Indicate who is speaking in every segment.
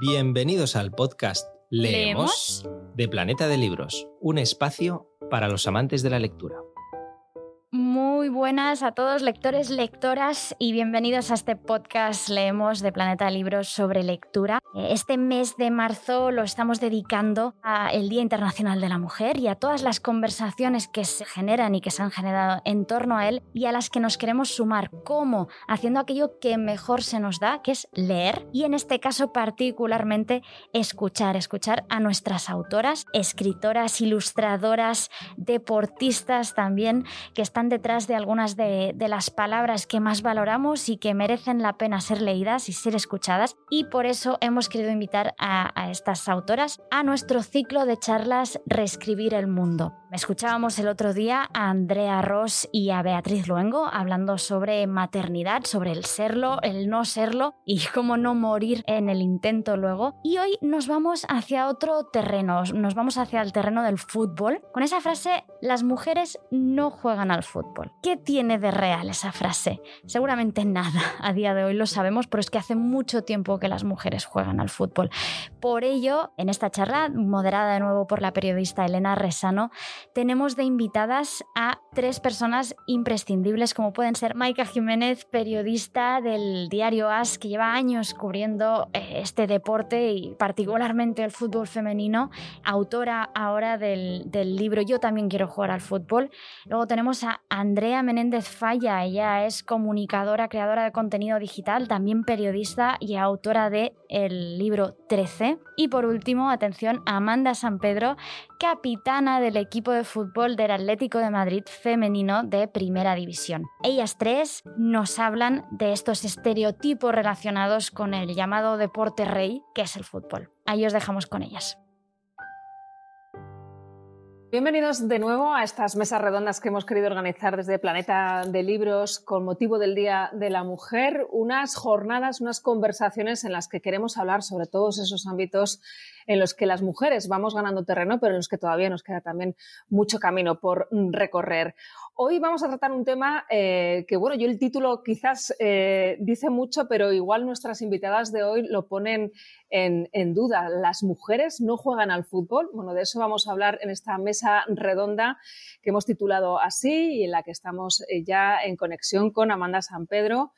Speaker 1: Bienvenidos al podcast Leemos,
Speaker 2: ¿Leemos?
Speaker 1: de Planeta de Libros, un espacio para los amantes de la lectura.
Speaker 2: Buenas a todos lectores, lectoras y bienvenidos a este podcast Leemos de Planeta Libros sobre lectura. Este mes de marzo lo estamos dedicando al Día Internacional de la Mujer y a todas las conversaciones que se generan y que se han generado en torno a él y a las que nos queremos sumar. ¿Cómo? Haciendo aquello que mejor se nos da, que es leer y en este caso particularmente escuchar, escuchar a nuestras autoras, escritoras, ilustradoras, deportistas también que están detrás de algunas de, las palabras que más valoramos y que merecen la pena ser leídas y ser escuchadas. Y por eso hemos querido invitar a, estas autoras a nuestro ciclo de charlas Reescribir el Mundo. Escuchábamos el otro día a Andrea Ross y a Beatriz Luengo hablando sobre maternidad, sobre el serlo, el no serlo y cómo no morir en el intento luego. Y hoy nos vamos hacia otro terreno, nos vamos hacia el terreno del fútbol. Con esa frase, las mujeres no juegan al fútbol. ¿Qué tiene de real esa frase? Seguramente nada. A día de hoy lo sabemos, pero es que hace mucho tiempo que las mujeres juegan al fútbol. Por ello, en esta charla, moderada de nuevo por la periodista Elena Resano, tenemos de invitadas a tres personas imprescindibles, como pueden ser Maika Jiménez, periodista del diario As, que lleva años cubriendo este deporte y particularmente el fútbol femenino, autora ahora del, del libro Yo también quiero jugar al fútbol. Luego tenemos a Andrea Menéndez Falla, ella es comunicadora, creadora de contenido digital, también periodista y autora de el libro 13. Y por último, atención, Amanda San Pedro, capitana del equipo de fútbol del Atlético de Madrid femenino de Primera División. Ellas tres nos hablan de estos estereotipos relacionados con el llamado deporte rey, que es el fútbol. Ahí os dejamos con ellas.
Speaker 3: Bienvenidos de nuevo a estas mesas redondas que hemos querido organizar desde Planeta de Libros con motivo del Día de la Mujer, unas jornadas, unas conversaciones en las que queremos hablar sobre todos esos ámbitos en los que las mujeres vamos ganando terreno, pero en los que todavía nos queda también mucho camino por recorrer. Hoy vamos a tratar un tema eh, que, bueno, yo el título quizás eh, dice mucho, pero igual nuestras invitadas de hoy lo ponen en, duda. ¿Las mujeres no juegan al fútbol? Bueno, de eso vamos a hablar en esta mesa redonda que hemos titulado así y en la que estamos eh, ya en conexión con Amanda San Pedro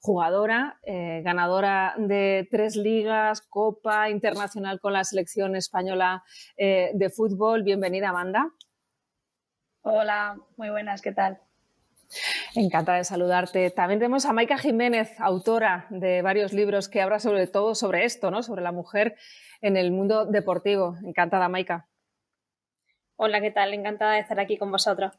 Speaker 3: jugadora, ganadora de tres ligas, Copa Internacional con la selección española de fútbol. Bienvenida, Amanda.
Speaker 4: Hola, muy buenas, ¿qué tal?
Speaker 3: Encantada de saludarte. También tenemos a Maika Jiménez, autora de varios libros que habla sobre todo sobre esto, ¿no? sobre la mujer en el mundo deportivo. Encantada, Maika.
Speaker 4: Hola, ¿qué tal? Encantada de estar aquí con vosotros.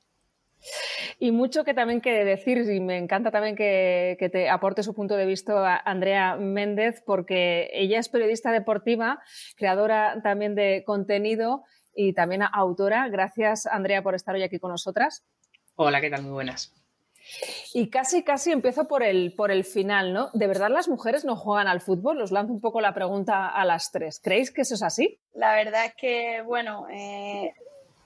Speaker 3: Y mucho que también que decir, y me encanta también que, que, te aporte su punto de vista a Andrea Méndez, porque ella es periodista deportiva, creadora también de contenido y también autora. Gracias, Andrea, por estar hoy aquí con nosotras.
Speaker 5: Hola, ¿qué tal? Muy buenas.
Speaker 3: Y casi, casi empiezo por el, por el final, ¿no? ¿De verdad las mujeres no juegan al fútbol? Os lanzo un poco la pregunta a las tres. ¿Creéis que eso es así?
Speaker 4: La verdad es que, bueno, eh,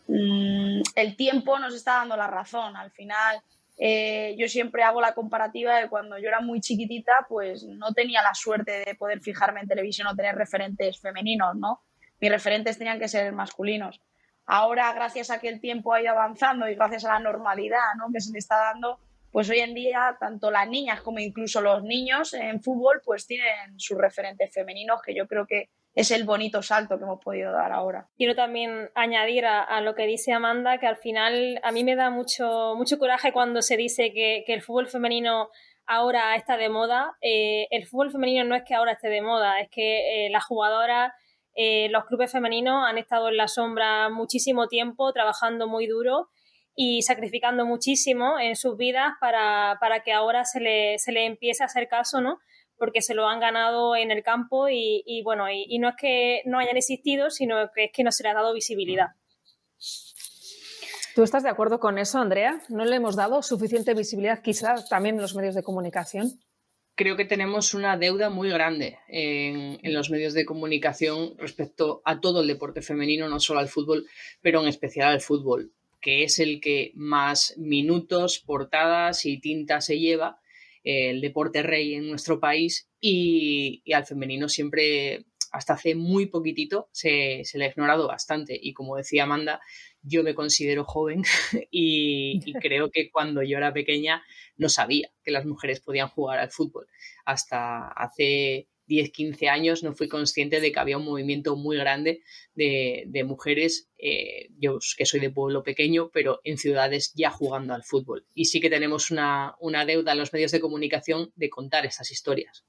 Speaker 4: el tiempo nos está dando la razón. Al final, eh, yo siempre hago la comparativa de cuando yo era muy chiquitita, pues no tenía la suerte de poder fijarme en televisión o tener referentes femeninos, ¿no? Mis referentes tenían que ser masculinos. Ahora, gracias a que el tiempo ha ido avanzando y gracias a la normalidad ¿no? que se le está dando, pues hoy en día tanto las niñas como incluso los niños en fútbol pues tienen sus referentes femeninos que yo creo que es el bonito salto que hemos podido dar ahora.
Speaker 6: Quiero también añadir a, lo que dice Amanda que al final a mí me da mucho, mucho coraje cuando se dice que, que el fútbol femenino ahora está de moda. Eh, el fútbol femenino no es que ahora esté de moda, es que eh, las jugadoras, eh, los clubes femeninos han estado en la sombra muchísimo tiempo, trabajando muy duro y sacrificando muchísimo en sus vidas para, para que ahora se le, se le empiece a hacer caso, ¿no? porque se lo han ganado en el campo y, bueno, y, y, no es que no hayan existido, sino que es que no se les ha dado visibilidad.
Speaker 3: ¿Tú estás de acuerdo con eso, Andrea? ¿No le hemos dado suficiente visibilidad quizás también en los medios de comunicación?
Speaker 5: Creo que tenemos una deuda muy grande en, los medios de comunicación respecto a todo el deporte femenino, no solo al fútbol, pero en especial al fútbol, que es el que más minutos, portadas y tinta se lleva el deporte rey en nuestro país y, al femenino siempre hasta hace muy poquitito se, se le ha ignorado bastante. Y como decía Amanda, yo me considero joven y, creo que cuando yo era pequeña no sabía que las mujeres podían jugar al fútbol. Hasta hace 10, 15 años no fui consciente de que había un movimiento muy grande de, mujeres, eh, yo que soy de pueblo pequeño, pero en ciudades ya jugando al fútbol. Y sí que tenemos una, una deuda en los medios de comunicación de contar estas historias.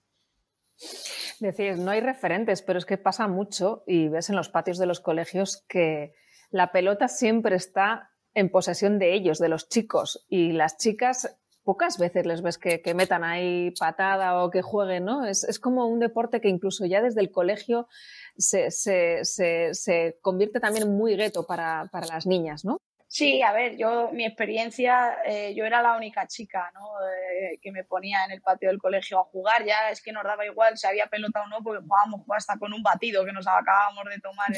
Speaker 3: Decís, no hay referentes, pero es que pasa mucho y ves en los patios de los colegios que la pelota siempre está en posesión de ellos, de los chicos, y las chicas pocas veces les ves que, metan ahí patada o que jueguen, ¿no? Es, como un deporte que incluso ya desde el colegio se, convierte también muy gueto para, las niñas, ¿no?
Speaker 4: Sí, a ver, yo, mi experiencia, eh, yo era la única chica, ¿no? Eh, que me ponía en el patio del colegio a jugar, ya es que nos daba igual si había pelota o no, porque jugábamos hasta con un batido que nos acabábamos de tomar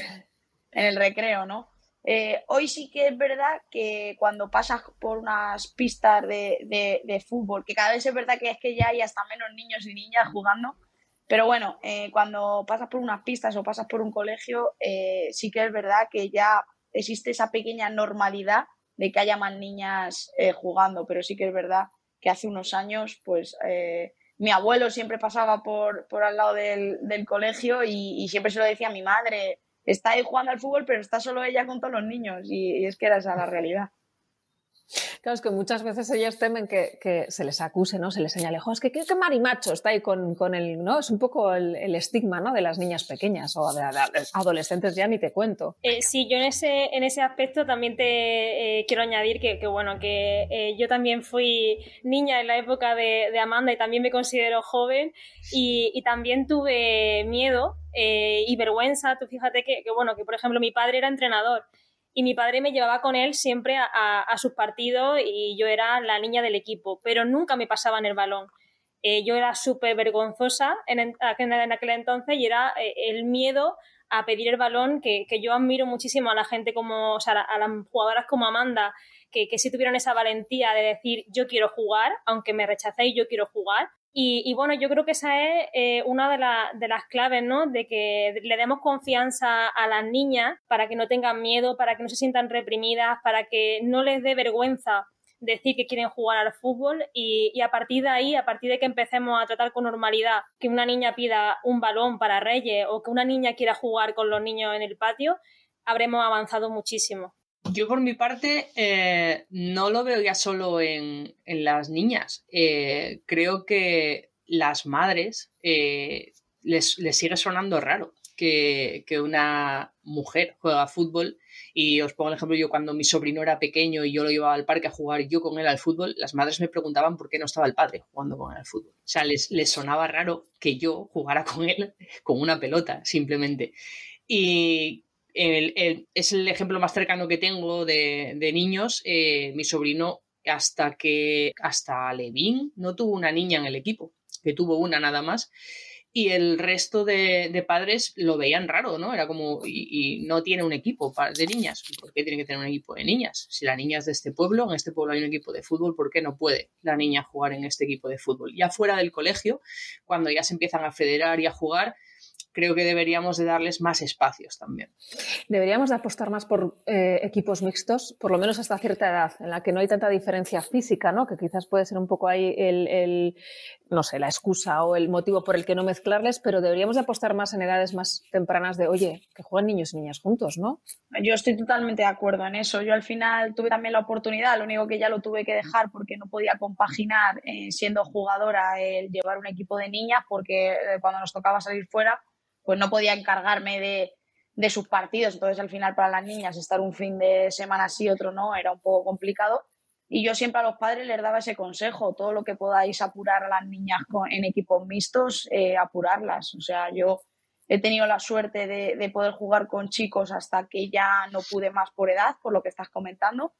Speaker 4: en el recreo, ¿no? Eh, hoy sí que es verdad que cuando pasas por unas pistas de, fútbol, que cada vez es verdad que es que ya hay hasta menos niños y niñas jugando, pero bueno, cuando pasas por unas pistas o pasas por un colegio, sí que es verdad que ya existe esa pequeña normalidad de que haya más niñas jugando, pero sí que es verdad que hace unos años, pues mi abuelo siempre pasaba por, por al lado del, colegio y, y siempre se lo decía a mi madre, está ahí jugando al fútbol, pero está solo ella con todos los niños. Y, es que era esa la realidad.
Speaker 3: Claro, es que muchas veces ellas temen que, se les acuse, ¿no? Se les señale, es que qué, marimacho está ahí con, el, ¿no? Es un poco el, estigma, ¿no? De las niñas pequeñas o de, adolescentes ya ni te cuento.
Speaker 6: Eh, sí, yo en ese, en ese aspecto también te eh, quiero añadir que, bueno, que eh, yo también fui niña en la época de, Amanda y también me considero joven y, y también tuve miedo y vergüenza. Tú fíjate que, que, bueno, que por ejemplo mi padre era entrenador y mi padre me llevaba con él siempre a, sus partidos y yo era la niña del equipo, pero nunca me pasaban el balón. Eh, yo era súper vergonzosa en, aquel entonces y era eh, el miedo a pedir el balón, que, yo admiro muchísimo a la gente como, a las jugadoras como Amanda, que, que sí tuvieron esa valentía de decir yo quiero jugar, aunque me rechacéis, yo quiero jugar. Y, bueno, yo creo que esa es eh, una de, de, las claves, ¿no? De que le demos confianza a las niñas para que no tengan miedo, para que no se sientan reprimidas, para que no les dé vergüenza decir que quieren jugar al fútbol y, y, a partir de ahí, a partir de que empecemos a tratar con normalidad que una niña pida un balón para Reyes o que una niña quiera jugar con los niños en el patio, habremos avanzado muchísimo.
Speaker 5: Yo por mi parte eh, no lo veo ya solo en, las niñas. Eh, creo que las madres eh, les, sigue sonando raro que, una mujer juega fútbol. Y os pongo el ejemplo, yo cuando mi sobrino era pequeño y yo lo llevaba al parque a jugar yo con él al fútbol, las madres me preguntaban por qué no estaba el padre jugando con él al fútbol. O sea, les, les sonaba raro que yo jugara con él con una pelota, simplemente. Y es el ejemplo más cercano que tengo de, niños. Eh, mi sobrino, hasta que hasta Levin no tuvo una niña en el equipo, que tuvo una nada más. Y el resto de, padres lo veían raro, ¿no? Era como, y, no tiene un equipo de niñas. ¿Por qué tiene que tener un equipo de niñas? Si la niña es de este pueblo, en este pueblo hay un equipo de fútbol, ¿por qué no puede la niña jugar en este equipo de fútbol? Ya fuera del colegio, cuando ya se empiezan a federar y a jugar, creo que deberíamos de darles más espacios también.
Speaker 3: Deberíamos de apostar más por eh, equipos mixtos, por lo menos hasta cierta edad, en la que no hay tanta diferencia física, ¿no? que quizás puede ser un poco ahí el, no sé, la excusa o el motivo por el que no mezclarles, pero deberíamos de apostar más en edades más tempranas de, oye, que jueguen niños y niñas juntos, ¿no?
Speaker 4: Yo estoy totalmente de acuerdo en eso. Yo al final tuve también la oportunidad, lo único que ya lo tuve que dejar porque no podía compaginar eh, siendo jugadora el llevar un equipo de niñas porque eh, cuando nos tocaba salir fuera pues no podía encargarme de, de sus partidos. Entonces, al final, para las niñas, estar un fin de semana sí, otro no, era un poco complicado. Y yo siempre a los padres les daba ese consejo, todo lo que podáis apurar a las niñas en equipos mixtos, eh, apurarlas. O sea, yo he tenido la suerte de, de, poder jugar con chicos hasta que ya no pude más por edad, por lo que estás comentando,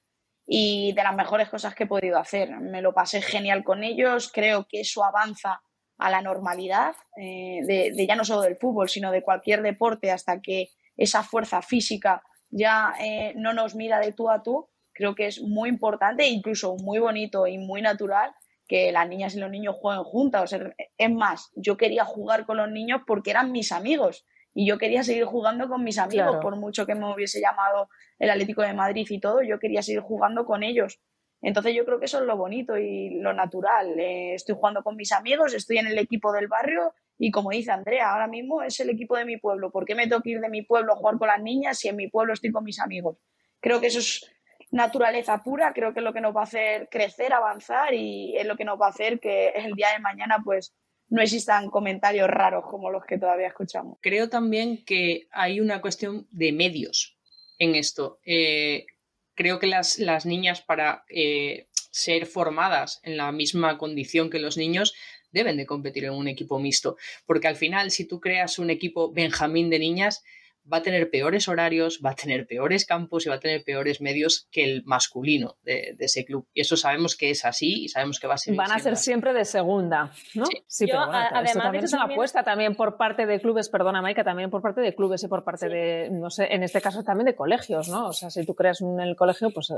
Speaker 4: y de las mejores cosas que he podido hacer. Me lo pasé genial con ellos, creo que eso avanza a la normalidad, eh, de, ya no solo del fútbol, sino de cualquier deporte, hasta que esa fuerza física ya eh, no nos mira de tú a tú, creo que es muy importante incluso muy bonito y muy natural que las niñas y los niños jueguen juntas. es más, yo quería jugar con los niños porque eran mis amigos y yo quería seguir jugando con mis amigos, por mucho que me hubiese llamado el Atlético de Madrid y todo, yo quería seguir jugando con ellos. Entonces yo creo que eso es lo bonito y lo natural. Eh, estoy jugando con mis amigos, estoy en el equipo del barrio y como dice Andrea, ahora mismo es el equipo de mi pueblo. ¿Por qué me tengo que ir de mi pueblo a jugar con las niñas si en mi pueblo estoy con mis amigos? Creo que eso es naturaleza pura, creo que es lo que nos va a hacer crecer, avanzar y es lo que nos va a hacer que el día de mañana pues no existan comentarios raros como los que todavía escuchamos.
Speaker 5: Creo también que hay una cuestión de medios en esto. Eh, creo que las, las niñas para eh, ser formadas en la misma condición que los niños deben de competir en un equipo mixto, porque al final si tú creas un equipo Benjamín de niñas, va a tener peores horarios, va a tener peores campos y va a tener peores medios que el masculino de, ese club. Y eso sabemos que es así y sabemos que va a ser.
Speaker 3: Van a ser siempre de segunda, ¿no? Sí, pero además también es una apuesta también por parte de clubes, perdona Maika, también por parte de clubes y por parte de, no sé, en este caso también de colegios, ¿no? O sea, si tú creas en el colegio, pues eh,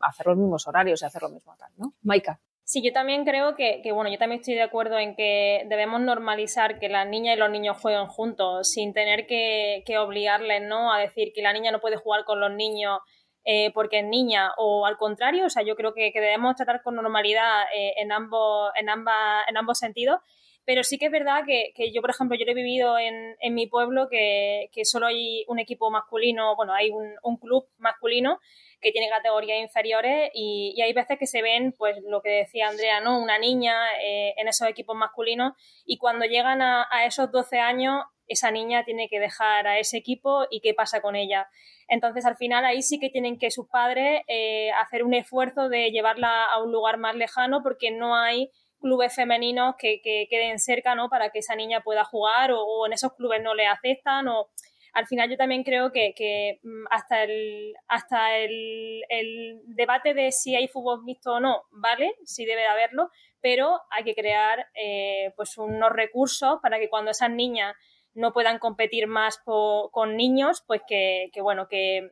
Speaker 3: hacer los mismos horarios y hacer lo mismo acá, ¿no? Maika.
Speaker 6: Sí, yo también creo que, bueno, yo también estoy de acuerdo en que debemos normalizar que las niñas y los niños jueguen juntos sin tener que, obligarles, ¿no? A decir que la niña no puede jugar con los niños eh, porque es niña o al contrario, o sea, yo creo que, debemos tratar con normalidad eh, en, ambos, en, ambas, en ambos sentidos. Pero sí que es verdad que, yo, por ejemplo, yo lo he vivido en, en mi pueblo que, que, solo hay un equipo masculino, bueno, hay un club masculino que tiene categorías inferiores y, hay veces que se ven, pues lo que decía Andrea, ¿no? Una niña eh, en esos equipos masculinos y cuando llegan a, esos 12 años, esa niña tiene que dejar a ese equipo y qué pasa con ella. Entonces, al final, ahí sí que tienen que sus padres eh, hacer un esfuerzo de llevarla a un lugar más lejano porque no hay clubes femeninos que, queden cerca, ¿no? Para que esa niña pueda jugar o, o en esos clubes no le aceptan o al final yo también creo que, mm, hasta, el, hasta el, debate de si hay fútbol mixto o no, vale, sí debe de haberlo, pero hay que crear eh, pues unos recursos para que cuando esas niñas no puedan competir más con niños, pues que, bueno, que,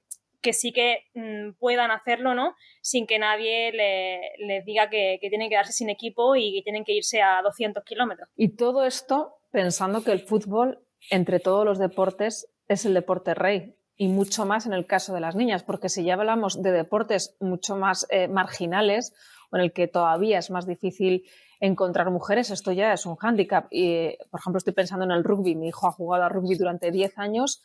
Speaker 6: sí que mm, puedan hacerlo, ¿no? Sin que nadie les diga que, que, tienen que darse sin equipo y que tienen que irse a 200 kilómetros.
Speaker 3: Y todo esto pensando que el fútbol, entre todos los deportes, es el deporte rey y mucho más en el caso de las niñas, porque si ya hablamos de deportes mucho más eh, marginales o en el que todavía es más difícil encontrar mujeres, esto ya es un hándicap. Y, por ejemplo, estoy pensando en el rugby. Mi hijo ha jugado a rugby durante 10 años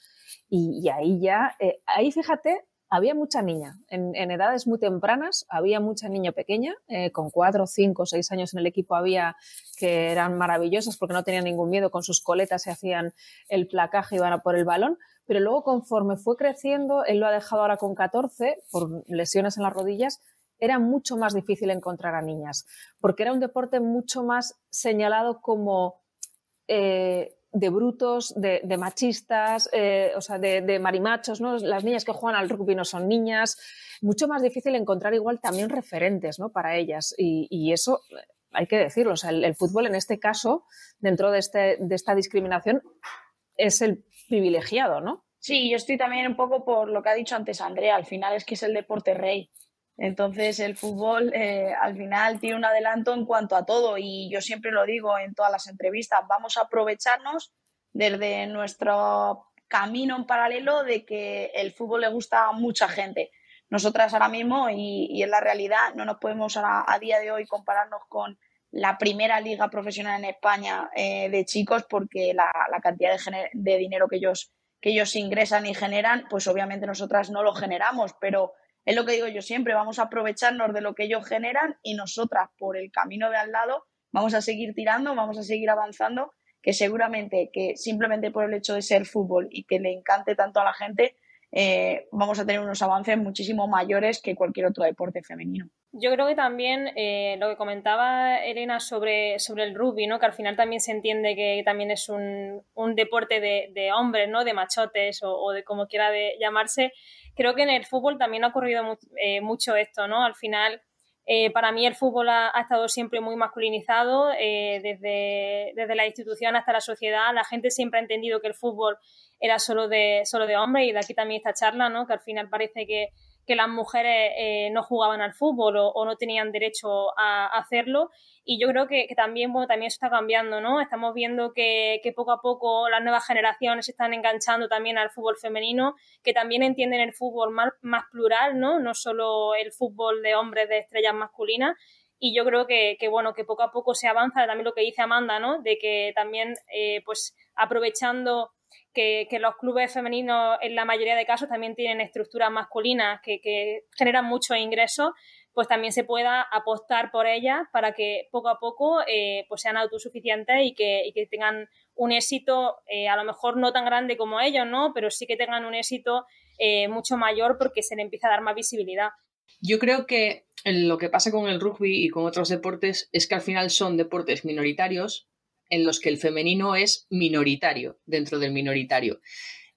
Speaker 3: y, ahí ya, eh, ahí fíjate, había mucha niña. En, edades muy tempranas había mucha niña pequeña, eh, con 4, 5, 6 años en el equipo había que eran maravillosas porque no tenían ningún miedo, con sus coletas se hacían el placaje y iban a por el balón. Pero luego, conforme fue creciendo, él lo ha dejado ahora con 14 por lesiones en las rodillas, era mucho más difícil encontrar a niñas, porque era un deporte mucho más señalado como eh, de brutos, de, machistas, eh, o sea, de, marimachos, ¿no? Las niñas que juegan al rugby no son niñas. Mucho más difícil encontrar igual también referentes, ¿no? Para ellas. Y, eso hay que decirlo. O sea, el, fútbol en este caso, dentro de, este, de esta discriminación, es el privilegiado, ¿no?
Speaker 4: Sí, yo estoy también un poco por lo que ha dicho antes Andrea. Al final es que es el deporte rey. Entonces el fútbol eh, al final tiene un adelanto en cuanto a todo y yo siempre lo digo en todas las entrevistas, vamos a aprovecharnos desde nuestro camino en paralelo de que el fútbol le gusta a mucha gente. Nosotras ahora mismo, y, en la realidad, no nos podemos a, día de hoy compararnos con la primera liga profesional en España eh, de chicos porque la, cantidad de, de dinero que ellos, que ellos ingresan y generan, pues obviamente nosotras no lo generamos, pero es lo que digo yo siempre, vamos a aprovecharnos de lo que ellos generan y nosotras por el camino de al lado vamos a seguir tirando, vamos a seguir avanzando, que seguramente que simplemente por el hecho de ser fútbol y que le encante tanto a la gente, eh, vamos a tener unos avances muchísimo mayores que cualquier otro deporte femenino.
Speaker 6: Yo creo que también eh, lo que comentaba Elena sobre, sobre el rugby, ¿no? que al final también se entiende que también es un, deporte de, hombres, ¿no? de machotes o, de como quiera llamarse, creo que en el fútbol también ha ocurrido eh, mucho esto, ¿no? Al final, eh, para mí el fútbol ha, estado siempre muy masculinizado, eh, desde, desde, la institución hasta la sociedad. La gente siempre ha entendido que el fútbol era solo de, solo de hombres y de aquí también esta charla, ¿no? Que al final parece que, que las mujeres eh, no jugaban al fútbol o, no tenían derecho a, hacerlo. Y yo creo que, también, bueno, también eso está cambiando, ¿no? Estamos viendo que, poco a poco las nuevas generaciones se están enganchando también al fútbol femenino, que también entienden el fútbol más, plural, ¿no? No solo el fútbol de hombres de estrellas masculinas. Y yo creo que, bueno, que poco a poco se avanza, también lo que dice Amanda, ¿no? De que también, eh, pues, aprovechando que, los clubes femeninos en la mayoría de casos también tienen estructuras masculinas que, generan muchos ingresos, pues también se pueda apostar por ellas para que poco a poco eh, pues sean autosuficientes y que, tengan un éxito eh, a lo mejor no tan grande como ellos, ¿no? Pero sí que tengan un éxito eh, mucho mayor porque se le empieza a dar más visibilidad.
Speaker 5: Yo creo que lo que pasa con el rugby y con otros deportes es que al final son deportes minoritarios en los que el femenino es minoritario dentro del minoritario.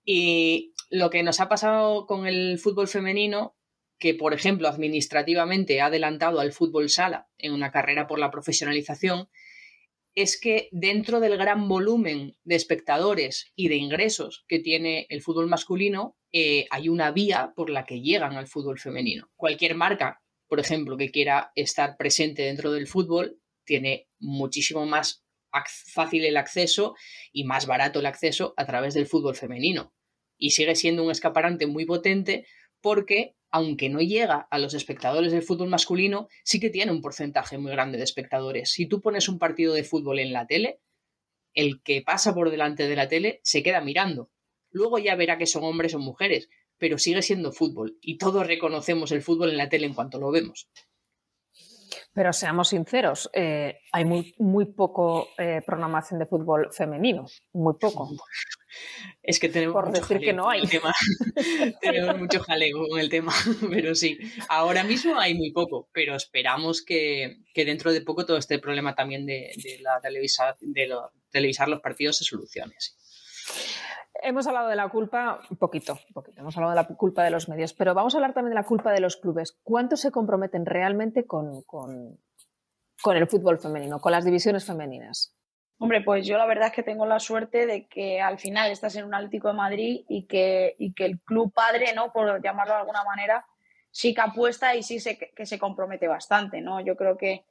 Speaker 5: Y lo que nos ha pasado con el fútbol femenino, que por ejemplo administrativamente ha adelantado al fútbol sala en una carrera por la profesionalización, es que dentro del gran volumen de espectadores y de ingresos que tiene el fútbol masculino, eh, hay una vía por la que llegan al fútbol femenino. Cualquier marca, por ejemplo, que quiera estar presente dentro del fútbol, tiene muchísimo más fácil el acceso y más barato el acceso a través del fútbol femenino. Y sigue siendo un escaparante muy potente porque, aunque no llega a los espectadores del fútbol masculino, sí que tiene un porcentaje muy grande de espectadores. Si tú pones un partido de fútbol en la tele, el que pasa por delante de la tele se queda mirando. Luego ya verá que son hombres o mujeres, pero sigue siendo fútbol y todos reconocemos el fútbol en la tele en cuanto lo vemos.
Speaker 3: Pero seamos sinceros, eh, hay muy, muy poco eh, programación de fútbol femenino, muy poco.
Speaker 5: Es que tenemos
Speaker 3: Por decir que no hay.
Speaker 5: tenemos mucho jaleo con el tema, pero sí, ahora mismo hay muy poco, pero esperamos que, dentro de poco todo este problema también de, la televisa, de televisar los partidos se solucione.
Speaker 3: Hemos hablado de la culpa un poquito, un poquito, hemos hablado de la culpa de los medios, pero vamos a hablar también de la culpa de los clubes. ¿Cuánto se comprometen realmente con, con, el fútbol femenino, con las divisiones femeninas?
Speaker 4: Hombre, pues yo la verdad es que tengo la suerte de que al final estás en un Atlético de Madrid y que, y que el club padre, ¿no? Por llamarlo de alguna manera, sí que apuesta y sí se, que se compromete bastante, ¿no? Yo creo que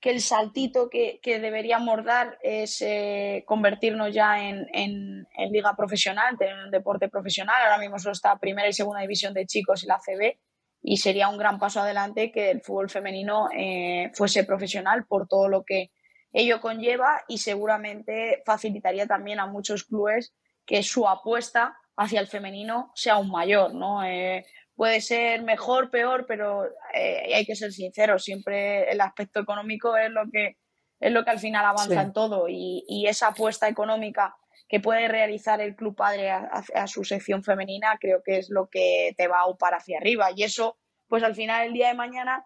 Speaker 4: que el saltito que, deberíamos dar es eh, convertirnos ya en, liga profesional, tener un deporte profesional. Ahora mismo solo está primera y segunda división de chicos y la CB y sería un gran paso adelante que el fútbol femenino eh, fuese profesional por todo lo que ello conlleva y seguramente facilitaría también a muchos clubes que su apuesta hacia el femenino sea aún mayor, ¿no? Eh, puede ser mejor, peor, pero eh, hay que ser sinceros, siempre el aspecto económico es lo que, es lo que al final avanza en todo y, esa apuesta económica que puede realizar el club padre a, su sección femenina creo que es lo que te va a upar hacia arriba y eso pues al final el día de mañana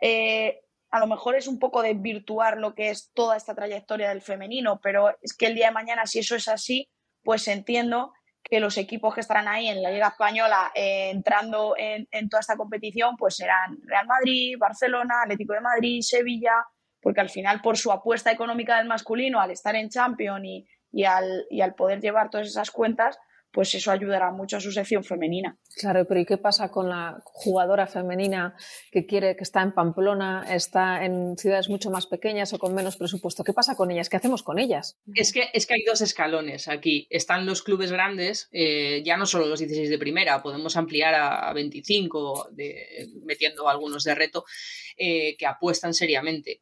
Speaker 4: eh, a lo mejor es un poco desvirtuar lo que es toda esta trayectoria del femenino, pero es que el día de mañana si eso es así, pues entiendo que los equipos que estarán ahí en la Liga Española eh, entrando en, toda esta competición, pues serán Real Madrid, Barcelona, Atlético de Madrid, Sevilla, porque al final por su apuesta económica del masculino, al estar en Champions y, al, y al poder llevar todas esas cuentas, pues eso ayudará mucho a su sección femenina.
Speaker 3: Claro, pero ¿y qué pasa con la jugadora femenina que quiere, que está en Pamplona, está en ciudades mucho más pequeñas o con menos presupuesto? ¿Qué pasa con ellas? ¿Qué hacemos con ellas?
Speaker 5: Es que, es que hay dos escalones aquí. Están los clubes grandes, eh, ya no solo los 16 de primera, podemos ampliar a 25, de, metiendo algunos de reto, eh, que apuestan seriamente.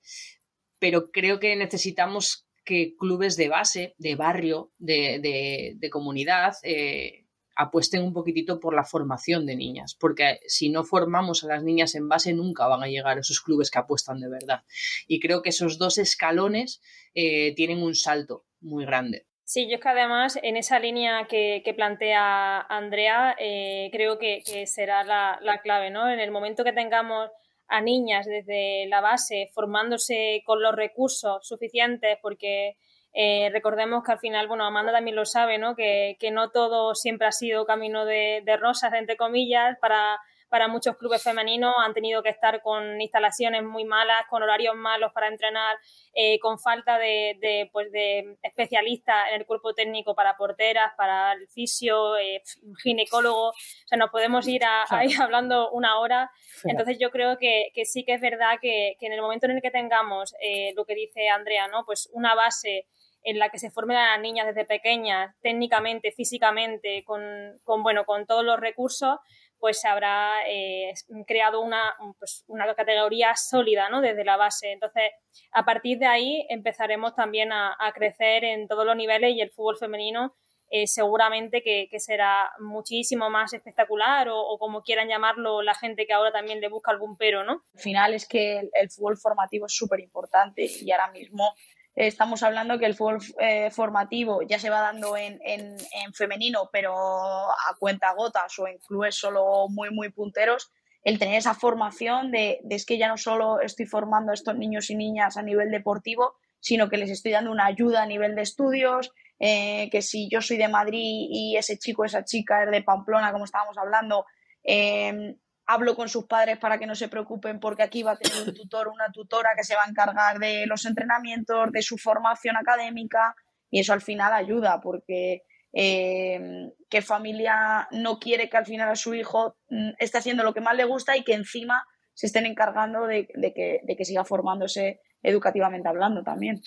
Speaker 5: Pero creo que necesitamos que clubes de base, de barrio, de, comunidad, eh, apuesten un poquitito por la formación de niñas, porque si no formamos a las niñas en base, nunca van a llegar esos clubes que apuestan de verdad. Y creo que esos dos escalones eh, tienen un salto muy grande.
Speaker 6: Sí, yo es que además en esa línea que, plantea Andrea, eh, creo que, será la, la, clave, ¿no? En el momento que tengamos a niñas desde la base, formándose con los recursos suficientes, porque eh, recordemos que al final, bueno, Amanda también lo sabe, ¿no? Que, no todo siempre ha sido camino de, rosas, entre comillas, para, para muchos clubes femeninos, han tenido que estar con instalaciones muy malas, con horarios malos para entrenar, eh, con falta de, pues de especialistas en el cuerpo técnico para porteras, para el fisio, eh, ginecólogo. O sea, nos podemos ir ahí hablando una hora. Entonces yo creo que, sí que es verdad que, en el momento en el que tengamos eh, lo que dice Andrea, ¿no? Pues una base en la que se formen a las niñas desde pequeñas, técnicamente, físicamente, con, con, bueno, con todos los recursos, pues se habrá eh, creado una, pues una, categoría sólida ¿no? desde la base. Entonces, a partir de ahí empezaremos también a, crecer en todos los niveles y el fútbol femenino eh, seguramente que, será muchísimo más espectacular o, como quieran llamarlo la gente que ahora también le busca algún pero, ¿no?
Speaker 4: Al final es que el fútbol formativo es súper importante y ahora mismo estamos hablando que el fútbol eh, formativo ya se va dando en, en, femenino, pero a cuenta gotas o en clubes solo muy, muy punteros. El tener esa formación de, de, es que ya no solo estoy formando a estos niños y niñas a nivel deportivo, sino que les estoy dando una ayuda a nivel de estudios, eh, que si yo soy de Madrid y ese chico, esa chica es de Pamplona, como estábamos hablando, eh, hablo con sus padres para que no se preocupen porque aquí va a tener un tutor o una tutora que se va a encargar de los entrenamientos, de su formación académica y eso al final ayuda porque eh, qué familia no quiere que al final a su hijo mm, esté haciendo lo que más le gusta y que encima se estén encargando de, que, de que siga formándose educativamente hablando también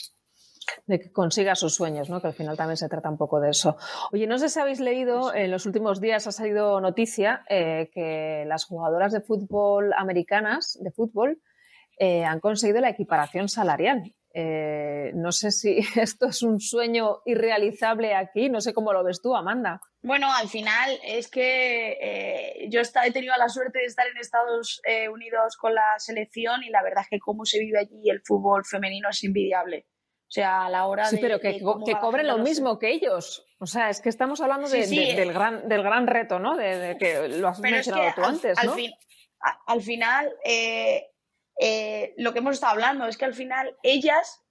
Speaker 3: de que consiga sus sueños, ¿no? que al final también se trata un poco de eso. Oye, no sé si habéis leído, en los últimos días ha salido noticia eh, que las jugadoras de fútbol americanas, de fútbol, eh, han conseguido la equiparación salarial. Eh, no sé si esto es un sueño irrealizable aquí, no sé cómo lo ves tú, Amanda.
Speaker 4: Bueno, al final es que yo he tenido la suerte de estar en Estados Unidos con la selección y la verdad es que cómo se vive allí el fútbol femenino es invidiable. O sea, a la hora
Speaker 3: sí, pero que, que cobren lo mismo que ellos. O sea, es que estamos hablando del, eh. gran, del gran reto, ¿no? De, que lo has mencionado tú antes,
Speaker 4: ¿no? Al, final, eh, eh, lo que hemos estado hablando es que al final ellas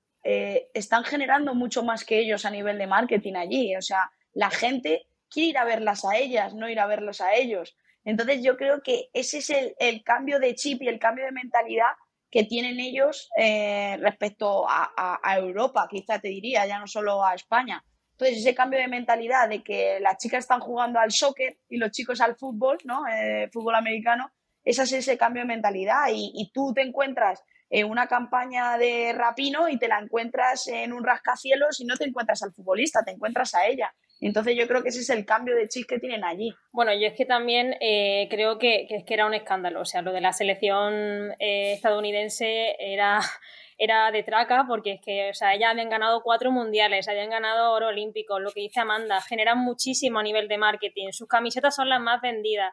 Speaker 4: están generando mucho más que ellos a nivel de marketing allí. O sea, la gente quiere ir a verlas a ellas, no ir a verlos a ellos. Entonces yo creo que ese es el, el cambio de chip y el cambio de mentalidad que tienen ellos eh, respecto a, Europa, quizá te diría, ya no solo a España. Entonces, ese cambio de mentalidad de que las chicas están jugando al soccer y los chicos al fútbol, ¿no? Eh, fútbol americano, ese es ese cambio de mentalidad. Y, y, tú te encuentras en una campaña de rapino y te la encuentras en un rascacielos y no te encuentras al futbolista, te encuentras a ella. Entonces yo creo que ese es el cambio de chip que tienen allí.
Speaker 6: Bueno, yo es que también eh, creo que, que, era un escándalo. O sea, lo de la selección eh, estadounidense era, era de traca porque es que, o sea, ellas habían ganado cuatro mundiales, habían ganado oro olímpico, lo que dice Amanda, generan muchísimo a nivel de marketing, sus camisetas son las más vendidas.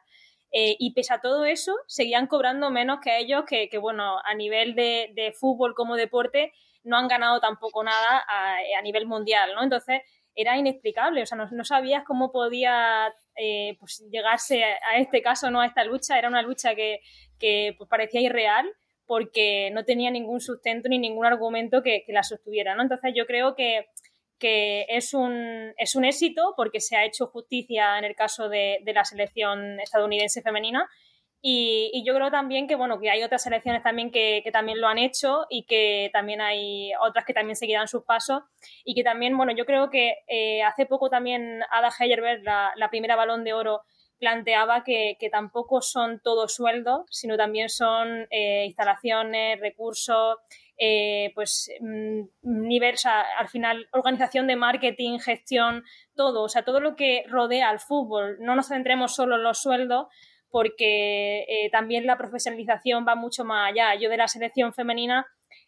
Speaker 6: Eh, y pese a todo eso, seguían cobrando menos que ellos, que, que bueno, a nivel de, de, fútbol como deporte, no han ganado tampoco nada a, a nivel mundial, ¿no? Entonces, era inexplicable, o sea, no, sabías cómo podía eh, pues, llegarse a, este caso, ¿no? A esta lucha, era una lucha que, pues, parecía irreal porque no tenía ningún sustento ni ningún argumento que, la sostuviera, ¿no? Entonces yo creo que, que es, un, es un éxito porque se ha hecho justicia en el caso de, de la selección estadounidense femenina y, yo creo también que, bueno, que hay otras selecciones también que, también lo han hecho y que también hay otras que también seguirán sus pasos y que también, bueno, yo creo que eh, hace poco también Ada Heyerberg, la, primera balón de oro, planteaba que, tampoco son todos sueldos, sino también son eh, instalaciones, recursos, eh, pues mm, nivel, al final organización de marketing, gestión, todo, o sea, todo lo que rodea al fútbol. No nos centremos solo en los sueldos, porque eh, también la profesionalización va mucho más allá. Yo de la selección femenina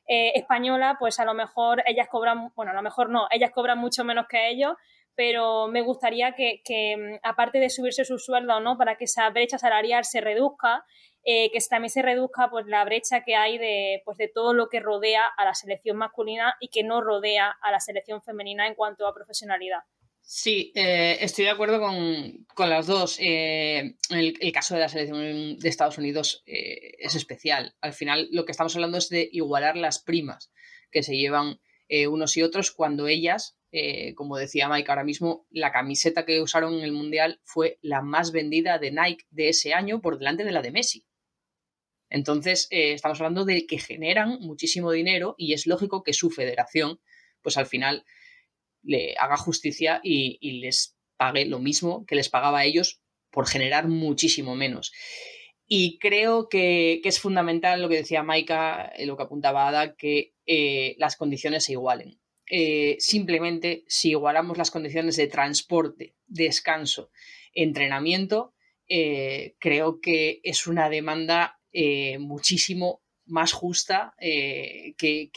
Speaker 6: eh, española, pues a lo mejor ellas cobran, bueno, a lo mejor no, ellas cobran mucho menos que ellos, pero me gustaría que, mm, aparte de subirse su sueldo, ¿no? Para que esa brecha salarial se reduzca, eh, que también se reduzca pues la brecha que hay de, pues, de todo lo que rodea a la selección masculina y que no rodea a la selección femenina en cuanto a profesionalidad.
Speaker 5: Sí, eh, estoy de acuerdo con, las dos. Eh, el, caso de la selección de Estados Unidos eh, es especial. Al final lo que estamos hablando es de igualar las primas que se llevan unos y otros cuando ellas eh, como decía Mike ahora mismo, la camiseta que usaron en el Mundial fue la más vendida de Nike de ese año por delante de la de Messi. Entonces, eh, estamos hablando de que generan muchísimo dinero y es lógico que su federación, pues al final, le haga justicia y, les pague lo mismo que les pagaba a ellos por generar muchísimo menos. Y creo que, es fundamental lo que decía Maika, eh, lo que apuntaba Ada, que eh, las condiciones se igualen. simplemente, si igualamos las condiciones de transporte, descanso, entrenamiento, creo que es una demanda eh, muchísimo más justa eh, que,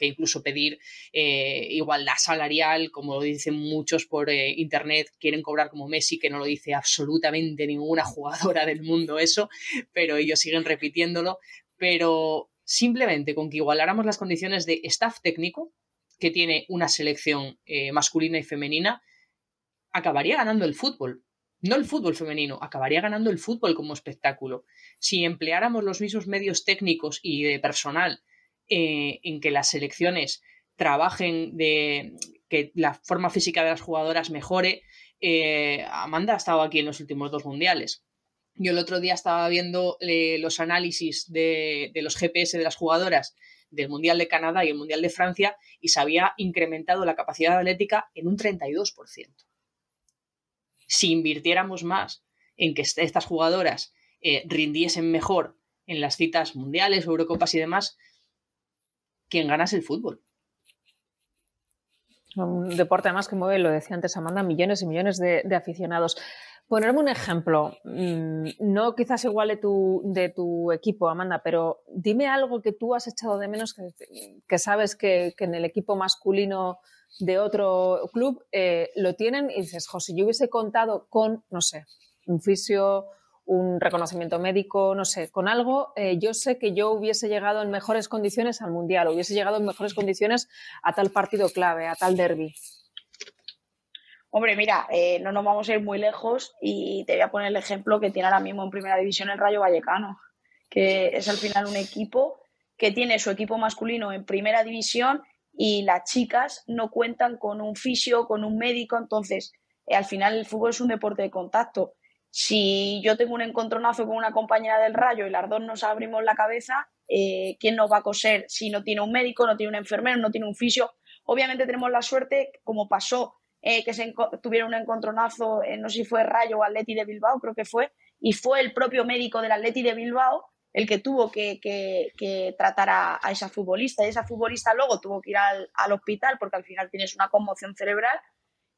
Speaker 5: incluso pedir eh, igualdad salarial, como lo dicen muchos por internet, quieren cobrar como Messi, que no lo dice absolutamente ninguna jugadora del mundo eso, pero ellos siguen repitiéndolo, pero simplemente con que igualáramos las condiciones de staff técnico que tiene una selección masculina y femenina, acabaría ganando el fútbol, no el fútbol femenino, acabaría ganando el fútbol como espectáculo. Si empleáramos los mismos medios técnicos y de personal eh, en que las selecciones trabajen de que la forma física de las jugadoras mejore, eh, Amanda ha estado aquí en los últimos dos mundiales. Yo el otro día estaba viendo eh, los análisis de, de los GPS de las jugadoras del Mundial de Canadá y el Mundial de Francia y se había incrementado la capacidad atlética en un 32% si invirtiéramos más en que estas jugadoras eh, rindiesen mejor en las citas mundiales, Eurocopas y demás, quien gana es el fútbol.
Speaker 3: Un deporte además que mueve, lo decía antes Amanda, millones y millones de, aficionados. Ponerme un ejemplo, mm, no quizás igual tu, de tu equipo, Amanda, pero dime algo que tú has echado de menos que, sabes que, en el equipo masculino de otro club eh, lo tienen y dices, José, yo hubiese contado con, no sé, un fisio, un reconocimiento médico, no sé, con algo, eh, yo sé que yo hubiese llegado en mejores condiciones al Mundial, hubiese llegado en mejores condiciones a tal partido clave, a tal derby.
Speaker 4: Hombre, mira, eh, no nos vamos a ir muy lejos y te voy a poner el ejemplo que tiene ahora mismo en Primera División el Rayo Vallecano, que es al final un equipo que tiene su equipo masculino en Primera División y las chicas no cuentan con un fisio, con un médico, entonces eh, al final el fútbol es un deporte de contacto. Si yo tengo un encontronazo con una compañera del rayo y las dos nos abrimos la cabeza, eh, ¿quién nos va a coser si no tiene un médico, no tiene un enfermero, no tiene un fisio? Obviamente tenemos la suerte, como pasó, eh, que se tuvieron un encontronazo, no sé si fue Rayo o Atleti de Bilbao, creo que fue, y fue el propio médico del Atleti de Bilbao el que tuvo que, tratar a, esa futbolista. Y esa futbolista luego tuvo que ir al, hospital porque al final tienes una conmoción cerebral.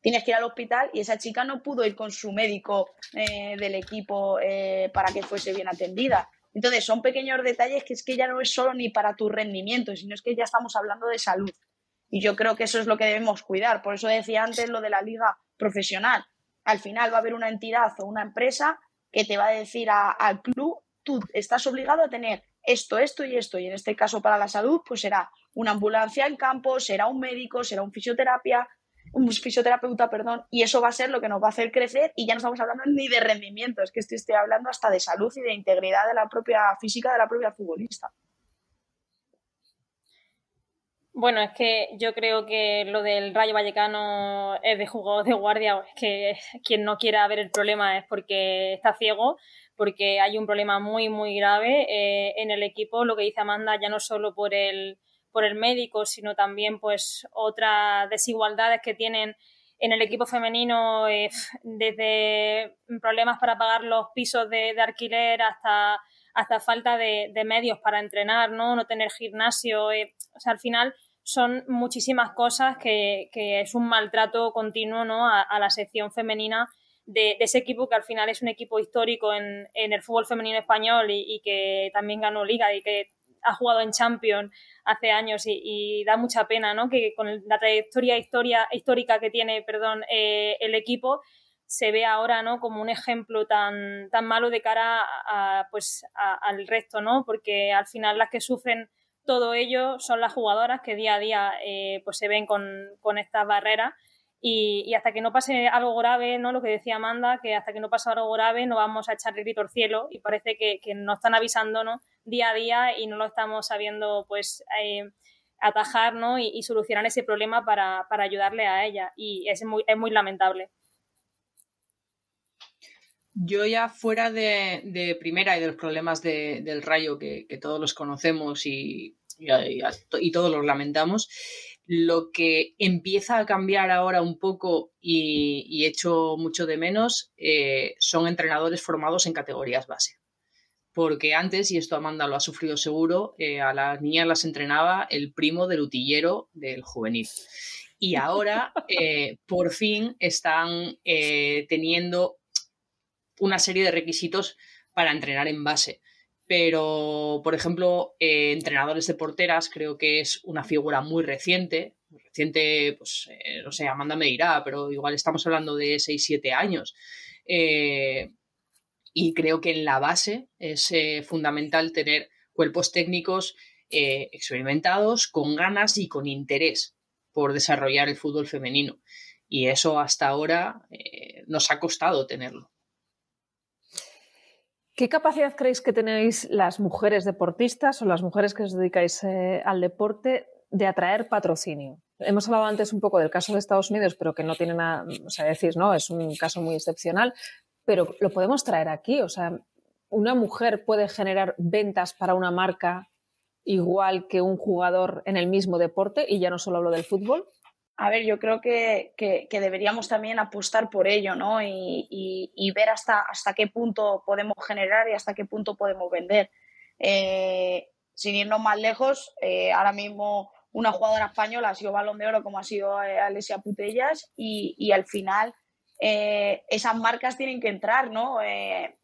Speaker 4: Tienes que ir al hospital y esa chica no pudo ir con su médico eh, del equipo eh, para que fuese bien atendida. Entonces, son pequeños detalles que es que ya no es solo ni para tu rendimiento, sino es que ya estamos hablando de salud. Y yo creo que eso es lo que debemos cuidar. Por eso decía antes lo de la liga profesional. Al final va a haber una entidad o una empresa que te va a decir al club tú estás obligado a tener esto, esto y esto. Y en este caso para la salud, pues será una ambulancia en campo, será un médico, será un fisioterapia, un fisioterapeuta, perdón, y eso va a ser lo que nos va a hacer crecer y ya no estamos hablando ni de rendimiento, es que estoy, hablando hasta de salud y de integridad de la propia física de la propia futbolista.
Speaker 6: Bueno, es que yo creo que lo del Rayo Vallecano es de jugador de guardia, es que quien no quiera ver el problema es porque está ciego, porque hay un problema muy, muy grave eh, en el equipo, lo que dice Amanda, ya no solo por el, por el médico, sino también pues otras desigualdades que tienen en el equipo femenino, eh, desde problemas para pagar los pisos de, alquiler hasta, hasta falta de, medios para entrenar, ¿no? No tener gimnasio. Eh, o sea, al final son muchísimas cosas que, es un maltrato continuo ¿no? a la sección femenina de, ese equipo que al final es un equipo histórico en, el fútbol femenino español y, que también ganó liga y que ha jugado en Champions hace años y, da mucha pena ¿no? que con la trayectoria histórica que tiene perdón, eh, el equipo se ve ahora ¿no? como un ejemplo tan, tan malo de cara a, pues, al resto, ¿no? porque al final las que sufren todo ello son las jugadoras que día a día eh, pues se ven con, con estas barreras y, hasta que no pase algo grave, ¿no? Lo que decía Amanda, que hasta que no pase algo grave no vamos a echar el grito al cielo y parece que, que nos están avisando, ¿no? Día a día y no lo estamos sabiendo, pues, eh, atajar ¿no? y, solucionar ese problema para, ayudarle a ella. Y es muy, es muy lamentable.
Speaker 5: Yo ya fuera de, primera y de los problemas del rayo que, todos los conocemos y, y, todos los lamentamos, lo que empieza a cambiar ahora un poco y, y echo mucho de menos eh, son entrenadores formados en categorías base. Porque antes, y esto Amanda lo ha sufrido seguro, eh, a las niñas las entrenaba el primo del utillero del juvenil. Y ahora, eh, por fin, están teniendo una serie de requisitos para entrenar en base. Pero, por ejemplo, eh, entrenadores de porteras creo que es una figura muy reciente. Muy reciente, pues, eh, no sé, Amanda me dirá, pero igual estamos hablando de 6-7 años. Eh, y creo que en la base es fundamental tener cuerpos técnicos experimentados, con ganas y con interés por desarrollar el fútbol femenino. Y eso hasta ahora nos ha costado tenerlo.
Speaker 3: ¿Qué capacidad creéis que tenéis las mujeres deportistas o las mujeres que os dedicáis eh, al deporte de atraer patrocinio? Hemos hablado antes un poco del caso de Estados Unidos, pero que no tiene nada, o sea, decís, no, es un caso muy excepcional, pero lo podemos traer aquí, o sea, una mujer puede generar ventas para una marca igual que un jugador en el mismo deporte, y ya no solo hablo del fútbol.
Speaker 4: A ver, yo creo que, deberíamos también apostar por ello, ¿no? Y, ver hasta, hasta qué punto podemos generar y hasta qué punto podemos vender. Eh, sin irnos más lejos, eh, ahora mismo una jugadora española ha sido balón de oro como ha sido eh, Alesia Putellas y, al final esas marcas tienen que entrar, ¿no?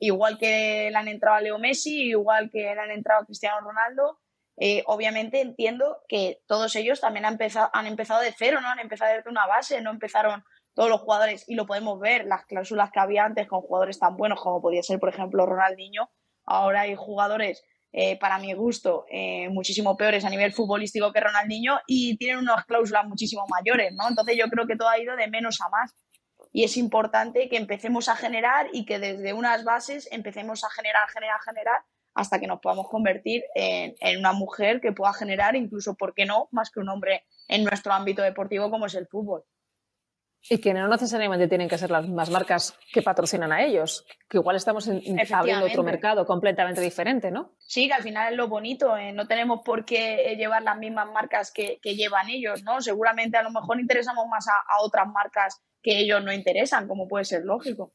Speaker 4: igual que le han entrado a Leo Messi, igual que le han entrado a Cristiano Ronaldo, eh, obviamente entiendo que todos ellos también han empezado, han empezado de cero, ¿no? Han empezado desde una base, no empezaron todos los jugadores, y lo podemos ver, las cláusulas que había antes con jugadores tan buenos como podía ser, por ejemplo, Ronaldinho, ahora hay jugadores, eh, para mi gusto, eh, muchísimo peores a nivel futbolístico que Ronaldinho y tienen unas cláusulas muchísimo mayores, ¿no? Entonces yo creo que todo ha ido de menos a más. Y es importante que empecemos a generar y que desde unas bases empecemos a generar, generar, generar hasta que nos podamos convertir en, una mujer que pueda generar, incluso, ¿por qué no?, más que un hombre en nuestro ámbito deportivo como es el fútbol.
Speaker 3: Y que no necesariamente tienen que ser las mismas marcas que patrocinan a ellos, que igual estamos abriendo otro mercado completamente diferente, ¿no?
Speaker 4: Sí, que al final es lo bonito, eh, no tenemos por qué llevar las mismas marcas que, llevan ellos, ¿no? Seguramente a lo mejor interesamos más a otras marcas que ellos no interesan, como puede ser lógico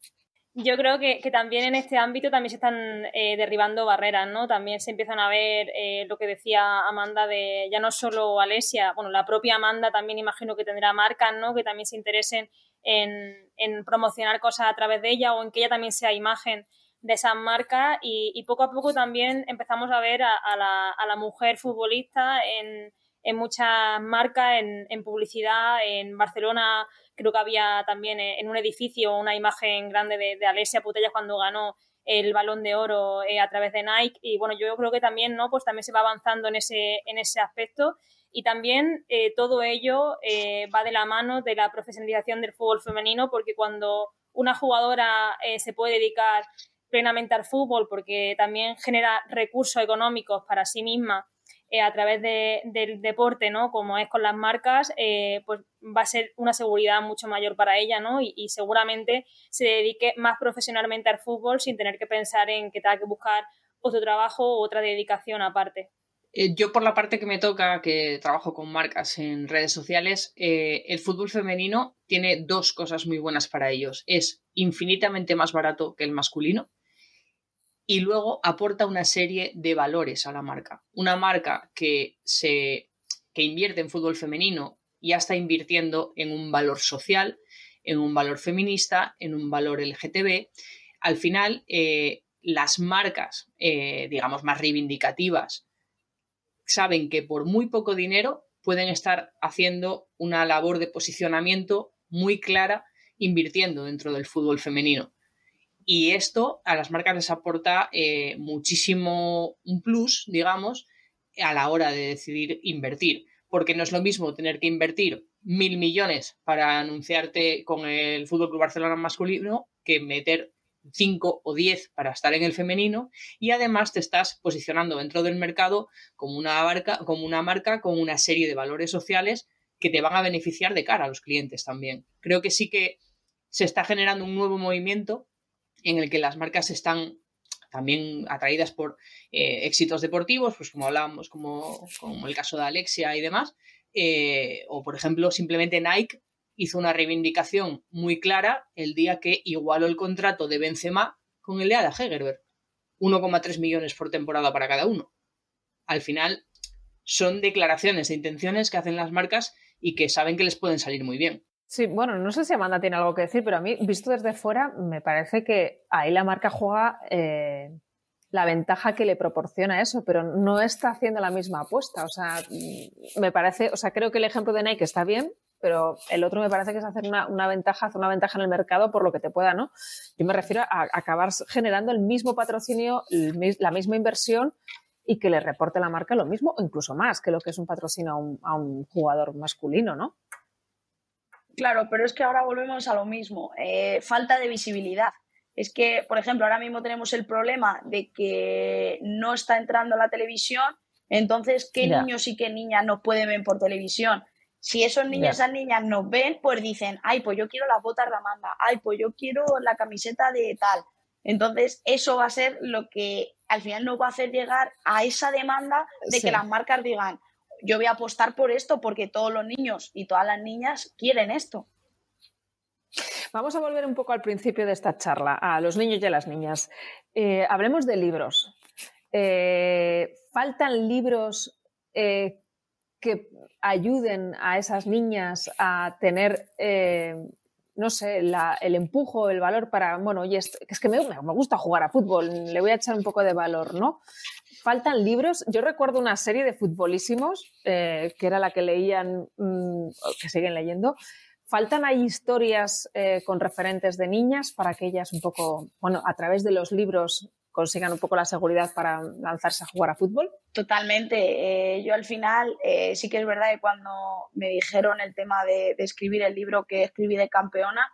Speaker 6: yo creo que, también en este ámbito también se están eh, derribando barreras, ¿no? También se empiezan a ver eh, lo que decía Amanda de ya no solo Alesia, bueno, la propia Amanda también imagino que tendrá marcas, ¿no? Que también se interesen en, promocionar cosas a través de ella o en que ella también sea imagen de esas marcas y, poco a poco también empezamos a ver a, la, a la, mujer futbolista en, en muchas marcas, en, en publicidad, en Barcelona Creo que había también eh, en un edificio una imagen grande de, de Alessia Putellas cuando ganó el balón de oro eh, a través de Nike. Y bueno yo creo que también no pues también se va avanzando en ese en ese aspecto. Y también eh, todo ello va de la mano de la profesionalización del fútbol femenino porque cuando una jugadora se puede dedicar plenamente al fútbol porque también genera recursos económicos para sí misma eh, a través del deporte, ¿no? Como es con las marcas, eh, pues va a ser una seguridad mucho mayor para ella, ¿no? Y, seguramente se dedique más profesionalmente al fútbol sin tener que pensar en que tenga que buscar otro trabajo o otra dedicación aparte.
Speaker 5: Eh, yo por la parte que me toca, que trabajo con marcas en redes sociales, el fútbol femenino tiene dos cosas muy buenas para ellos. Es infinitamente más barato que el masculino y luego aporta una serie de valores a la marca. Una marca que, se, que invierte en fútbol femenino ya está invirtiendo en un valor social, en un valor feminista, en un valor LGTB. Al final, eh, las marcas, eh, digamos, más reivindicativas, saben que por muy poco dinero pueden estar haciendo una labor de posicionamiento muy clara invirtiendo dentro del fútbol femenino. Y esto a las marcas les aporta eh, muchísimo un plus, digamos, a la hora de decidir invertir. Porque no es lo mismo tener que invertir mil millones para anunciarte con el Fútbol Club Barcelona masculino que meter 5 o 10 para estar en el femenino y además te estás posicionando dentro del mercado como una marca, como una marca con una serie de valores sociales que te van a beneficiar de cara a los clientes también. Creo que sí que se está generando un nuevo movimiento en el que las marcas están también atraídas por eh, éxitos deportivos, pues como hablábamos, como, el caso de Alexia y demás, eh, o por ejemplo simplemente Nike hizo una reivindicación muy clara el día que igualó el contrato de Benzema con el de Ada Hegerberg. 1,3 millones por temporada para cada uno. Al final son declaraciones de intenciones que hacen las marcas y que saben que les pueden salir muy bien.
Speaker 3: Sí, bueno, no sé si Amanda tiene algo que decir, pero a mí, visto desde fuera, me parece que ahí la marca juega eh, la ventaja que le proporciona eso, pero no está haciendo la misma apuesta. O sea, me parece, o sea, creo que el ejemplo de Nike está bien, pero el otro me parece que es hacer una, ventaja, hacer una ventaja en el mercado por lo que te pueda, ¿no? Yo me refiero a acabar generando el mismo patrocinio, la misma inversión y que le reporte la marca lo mismo incluso más que lo que es un patrocinio a un, a un jugador masculino, ¿no?
Speaker 4: Claro, pero es que ahora volvemos a lo mismo, eh, falta de visibilidad. Es que, por ejemplo, ahora mismo tenemos el problema de que no está entrando la televisión, entonces, ¿qué niños y qué niñas nos pueden ver por televisión? Si esos niños y esas niñas nos ven, pues dicen, ay, pues yo quiero las botas de Amanda, ay, pues yo quiero la camiseta de tal. Entonces, eso va a ser lo que al final nos va a hacer llegar a esa demanda de que las marcas digan, yo voy a apostar por esto porque todos los niños y todas las niñas quieren esto.
Speaker 3: Vamos a volver un poco al principio de esta charla, a los niños y a las niñas. Eh, hablemos de libros. Eh, ¿Faltan libros eh, que ayuden a esas niñas a tener, no sé, el empujo, el valor para, bueno, oye, es, que me, gusta jugar a fútbol, le voy a echar un poco de valor, ¿no? Faltan libros. Yo recuerdo una serie de futbolísimos, eh, que era la que leían, mm, que siguen leyendo. Faltan ahí historias eh, con referentes de niñas para que ellas un poco, bueno, a través de los libros consigan un poco la seguridad para lanzarse a jugar a fútbol?
Speaker 4: Totalmente. Eh, yo al final sí que es verdad que cuando me dijeron el tema de, escribir el libro que escribí de campeona,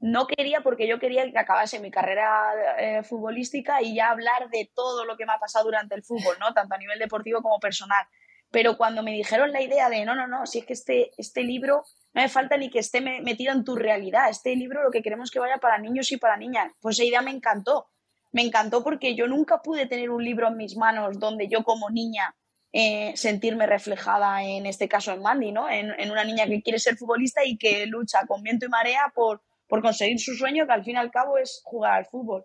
Speaker 4: no quería porque yo quería que acabase mi carrera futbolística y ya hablar de todo lo que me ha pasado durante el fútbol, ¿no? Tanto a nivel deportivo como personal. Pero cuando me dijeron la idea de no, no, no, si es que este, este libro no me falta ni que esté metido en tu realidad, este libro lo que queremos que vaya para niños y para niñas, pues esa idea me encantó me encantó porque yo nunca pude tener un libro en mis manos donde yo como niña eh, sentirme reflejada en este caso en Mandy, ¿no? En, una niña que quiere ser futbolista y que lucha con viento y marea por, por conseguir su sueño, que al fin y al cabo es jugar al fútbol.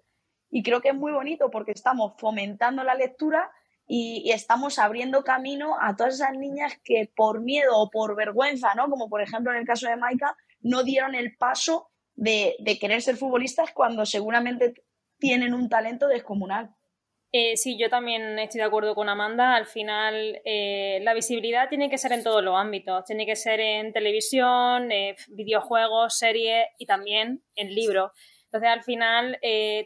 Speaker 4: Y creo que es muy bonito porque estamos fomentando la lectura y, estamos abriendo camino a todas esas niñas que por miedo o por vergüenza, ¿no? Como por ejemplo en el caso de Maika, no dieron el paso de, de querer ser futbolistas cuando seguramente tienen un talento descomunal.
Speaker 6: Eh, sí, yo también estoy de acuerdo con Amanda. Al final, eh, la visibilidad tiene que ser en todos los ámbitos. Tiene que ser en televisión, eh, videojuegos, series y también en libros. Entonces, al final,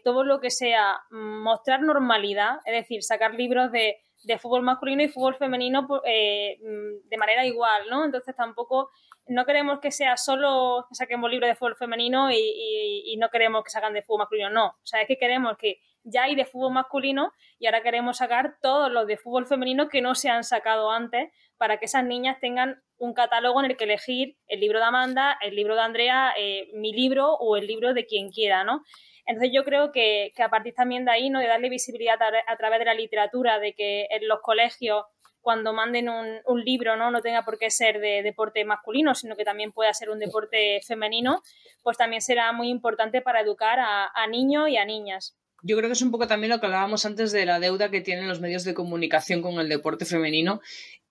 Speaker 6: todo lo que sea mostrar normalidad, es decir, sacar libros de, fútbol masculino y fútbol femenino pues, de manera igual, ¿no? Entonces, tampoco no queremos que sea solo que saquemos libros de fútbol femenino y, no queremos que sacan de fútbol masculino, no. O sea, es que queremos que ya hay de fútbol masculino y ahora queremos sacar todos los de fútbol femenino que no se han sacado antes para que esas niñas tengan un catálogo en el que elegir el libro de Amanda, el libro de Andrea, eh, mi libro o el libro de quien quiera, ¿no? Entonces yo creo que, a partir también de ahí, ¿no? De darle visibilidad a través de la literatura, de que en los colegios cuando manden un, libro, ¿no? No tenga por qué ser de deporte masculino, sino que también pueda ser un deporte femenino, pues también será muy importante para educar a, niños y a niñas.
Speaker 5: Yo creo que es un poco también lo que hablábamos antes de la deuda que tienen los medios de comunicación con el deporte femenino.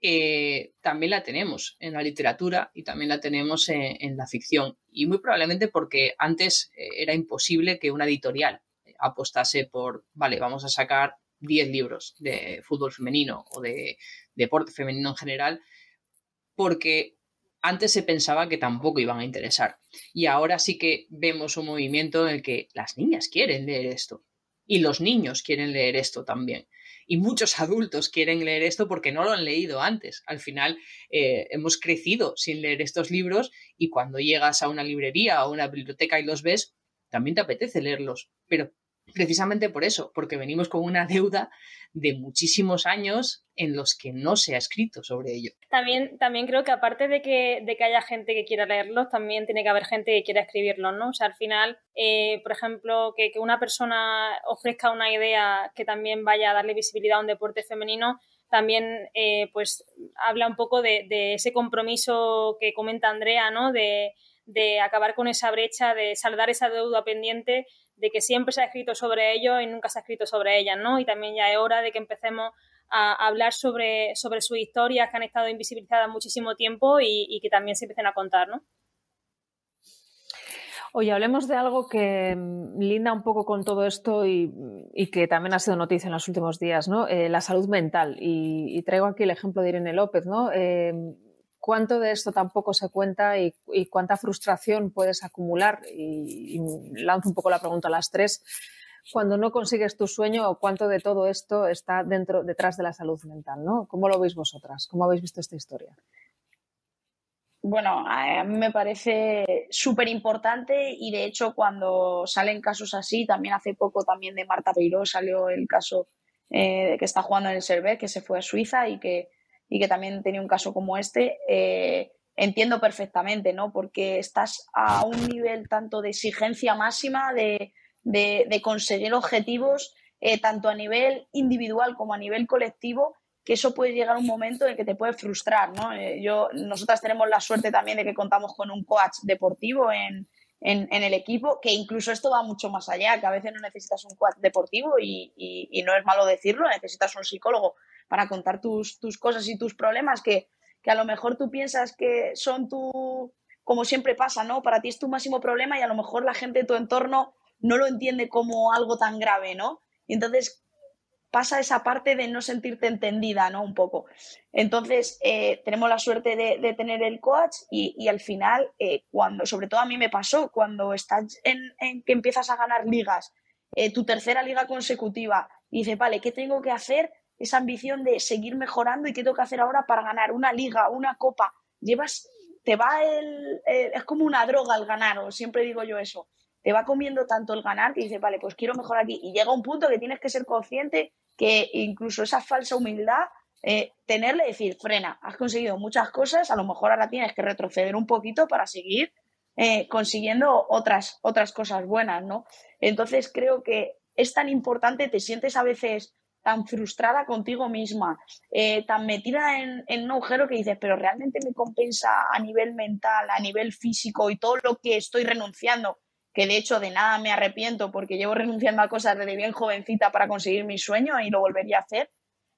Speaker 5: Eh, también la tenemos en la literatura y también la tenemos en, la ficción. Y muy probablemente porque antes eh, era imposible que una editorial apostase por, vale, vamos a sacar 10 libros de fútbol femenino o de deporte femenino en general, porque antes se pensaba que tampoco iban a interesar. Y ahora sí que vemos un movimiento en el que las niñas quieren leer esto. Y los niños quieren leer esto también. Y muchos adultos quieren leer esto porque no lo han leído antes. Al final eh, hemos crecido sin leer estos libros y cuando llegas a una librería o una biblioteca y los ves, también te apetece leerlos, pero precisamente por eso, porque venimos con una deuda de muchísimos años en los que no se ha escrito sobre ello.
Speaker 6: También, también creo que aparte de que, de que haya gente que quiera leerlos, también tiene que haber gente que quiera escribirlos, ¿no? O sea, al final, eh, por ejemplo, que, una persona ofrezca una idea que también vaya a darle visibilidad a un deporte femenino, también eh, pues habla un poco de, de, ese compromiso que comenta Andrea, ¿no? De, de acabar con esa brecha, de saldar esa deuda pendiente de que siempre se ha escrito sobre ello y nunca se ha escrito sobre ellas, ¿no? Y también ya es hora de que empecemos a hablar sobre, sobre sus historias que han estado invisibilizadas muchísimo tiempo y, que también se empiecen a contar, ¿no?
Speaker 3: Oye, hablemos de algo que mm, linda un poco con todo esto y, que también ha sido noticia en los últimos días, ¿no? Eh, la salud mental. Y, traigo aquí el ejemplo de Irene López, ¿no? Eh, cuánto de esto tampoco se cuenta y, cuánta frustración puedes acumular. Y, lanzo un poco la pregunta a las tres. Cuando no consigues tu sueño, cuánto de todo esto está dentro, detrás de la salud mental, ¿no? ¿Cómo lo veis vosotras? ¿Cómo habéis visto esta historia?
Speaker 4: Bueno, a mí me parece súper importante y de hecho cuando salen casos así, también hace poco también de Marta Peiró salió el caso eh, que está jugando en el Servet, que se fue a Suiza y que y que también tenía un caso como este, eh, entiendo perfectamente, ¿no? Porque estás a un nivel tanto de exigencia máxima, de, conseguir objetivos, eh, tanto a nivel individual como a nivel colectivo, que eso puede llegar a un momento en que te puede frustrar, ¿no? Eh, yo, nosotras tenemos la suerte también de que contamos con un coach deportivo en, el equipo, que incluso esto va mucho más allá, que a veces no necesitas un coach deportivo y, y no es malo decirlo, necesitas un psicólogo para contar tus, tus cosas y tus problemas que, que, a lo mejor tú piensas que son tu, como siempre pasa, ¿no? Para ti es tu máximo problema y a lo mejor la gente de tu entorno no lo entiende como algo tan grave, ¿no? Y entonces pasa esa parte de no sentirte entendida, ¿no? Un poco. Entonces, eh, tenemos la suerte de, tener el coach y, y al final, eh, cuando, sobre todo a mí me pasó, cuando estás en, en que empiezas a ganar ligas, eh, tu tercera liga consecutiva, y dices, vale, ¿qué tengo que hacer esa ambición de seguir mejorando y qué tengo que hacer ahora para ganar una liga, una copa. Llevas, te va el, es como una droga el ganar, o siempre digo yo eso. Te va comiendo tanto el ganar que dices, vale, pues quiero mejorar aquí. Y llega un punto que tienes que ser consciente que incluso esa falsa humildad, eh, tenerle, decir, frena, has conseguido muchas cosas, a lo mejor ahora tienes que retroceder un poquito para seguir eh, consiguiendo otras, otras cosas buenas, ¿no? Entonces creo que es tan importante, te sientes a veces tan frustrada contigo misma, eh, tan metida en, un agujero que dices, pero realmente me compensa a nivel mental, a nivel físico y todo lo que estoy renunciando, que de hecho de nada me arrepiento porque llevo renunciando a cosas desde bien jovencita para conseguir mi sueño y lo volvería a hacer.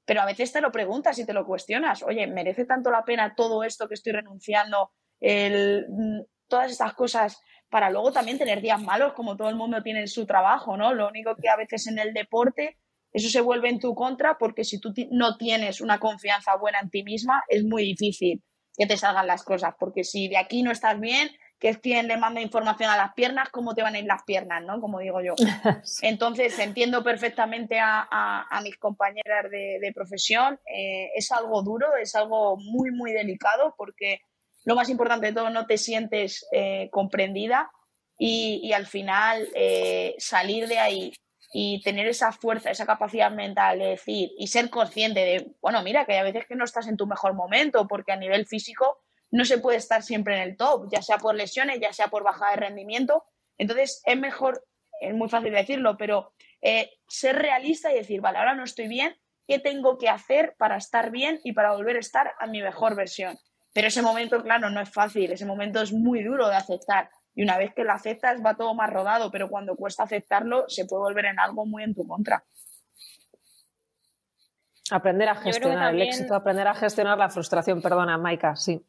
Speaker 4: Pero a veces te lo preguntas y te lo cuestionas, oye, ¿merece tanto la pena todo esto que estoy renunciando, mm, todas estas cosas para luego también tener días malos como todo el mundo tiene en su trabajo, ¿no? Lo único que a veces en el deporte eso se vuelve en tu contra porque si tú no tienes una confianza buena en ti misma, es muy difícil que te salgan las cosas, porque si de aquí no estás bien, que es quien le manda información a las piernas, ¿cómo te van a ir las piernas, no? Como digo yo. Entonces, entiendo perfectamente a, mis compañeras de, profesión. Eh, es algo duro, es algo muy, muy delicado, porque lo más importante de todo, no te sientes eh, comprendida y, al final eh, salir de ahí y tener esa fuerza, esa capacidad mental de decir y ser consciente de, bueno, mira, que hay veces que no estás en tu mejor momento porque a nivel físico no se puede estar siempre en el top, ya sea por lesiones, ya sea por baja de rendimiento. Entonces es mejor, es muy fácil decirlo, pero eh, ser realista y decir, vale, ahora no estoy bien, ¿qué tengo que hacer para estar bien y para volver a estar a mi mejor versión? Pero ese momento, claro, no es fácil, ese momento es muy duro de aceptar y una vez que lo aceptas va todo más rodado, pero cuando cuesta aceptarlo se puede volver en algo muy en tu contra.
Speaker 3: Aprender a gestionar el éxito, aprender a gestionar la frustración, perdona, Maika, sí.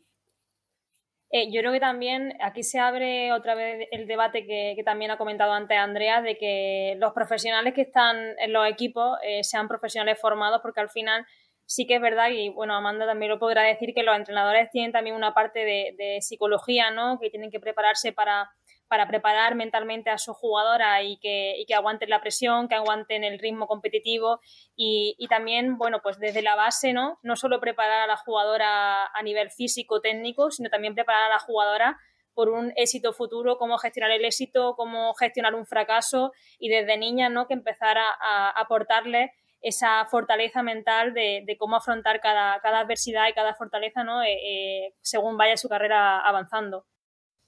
Speaker 6: Eh, yo creo que también aquí se abre otra vez el debate que, también ha comentado antes Andrea, de que los profesionales que están en los equipos eh, sean profesionales formados, porque al final sí que es verdad, y bueno, Amanda también lo podrá decir, que los entrenadores tienen también una parte de, psicología, ¿no? Que tienen que prepararse para, para preparar mentalmente a su jugadora y que, y que aguanten la presión, que aguanten el ritmo competitivo y, y, también, bueno, pues desde la base, ¿no? No solo preparar a la jugadora a nivel físico, técnico, sino también preparar a la jugadora por un éxito futuro, cómo gestionar el éxito, cómo gestionar un fracaso y desde niña ¿no? que empezar a, aportarle esa fortaleza mental de, cómo afrontar cada, adversidad y cada fortaleza ¿no? Eh, eh, según vaya su carrera avanzando.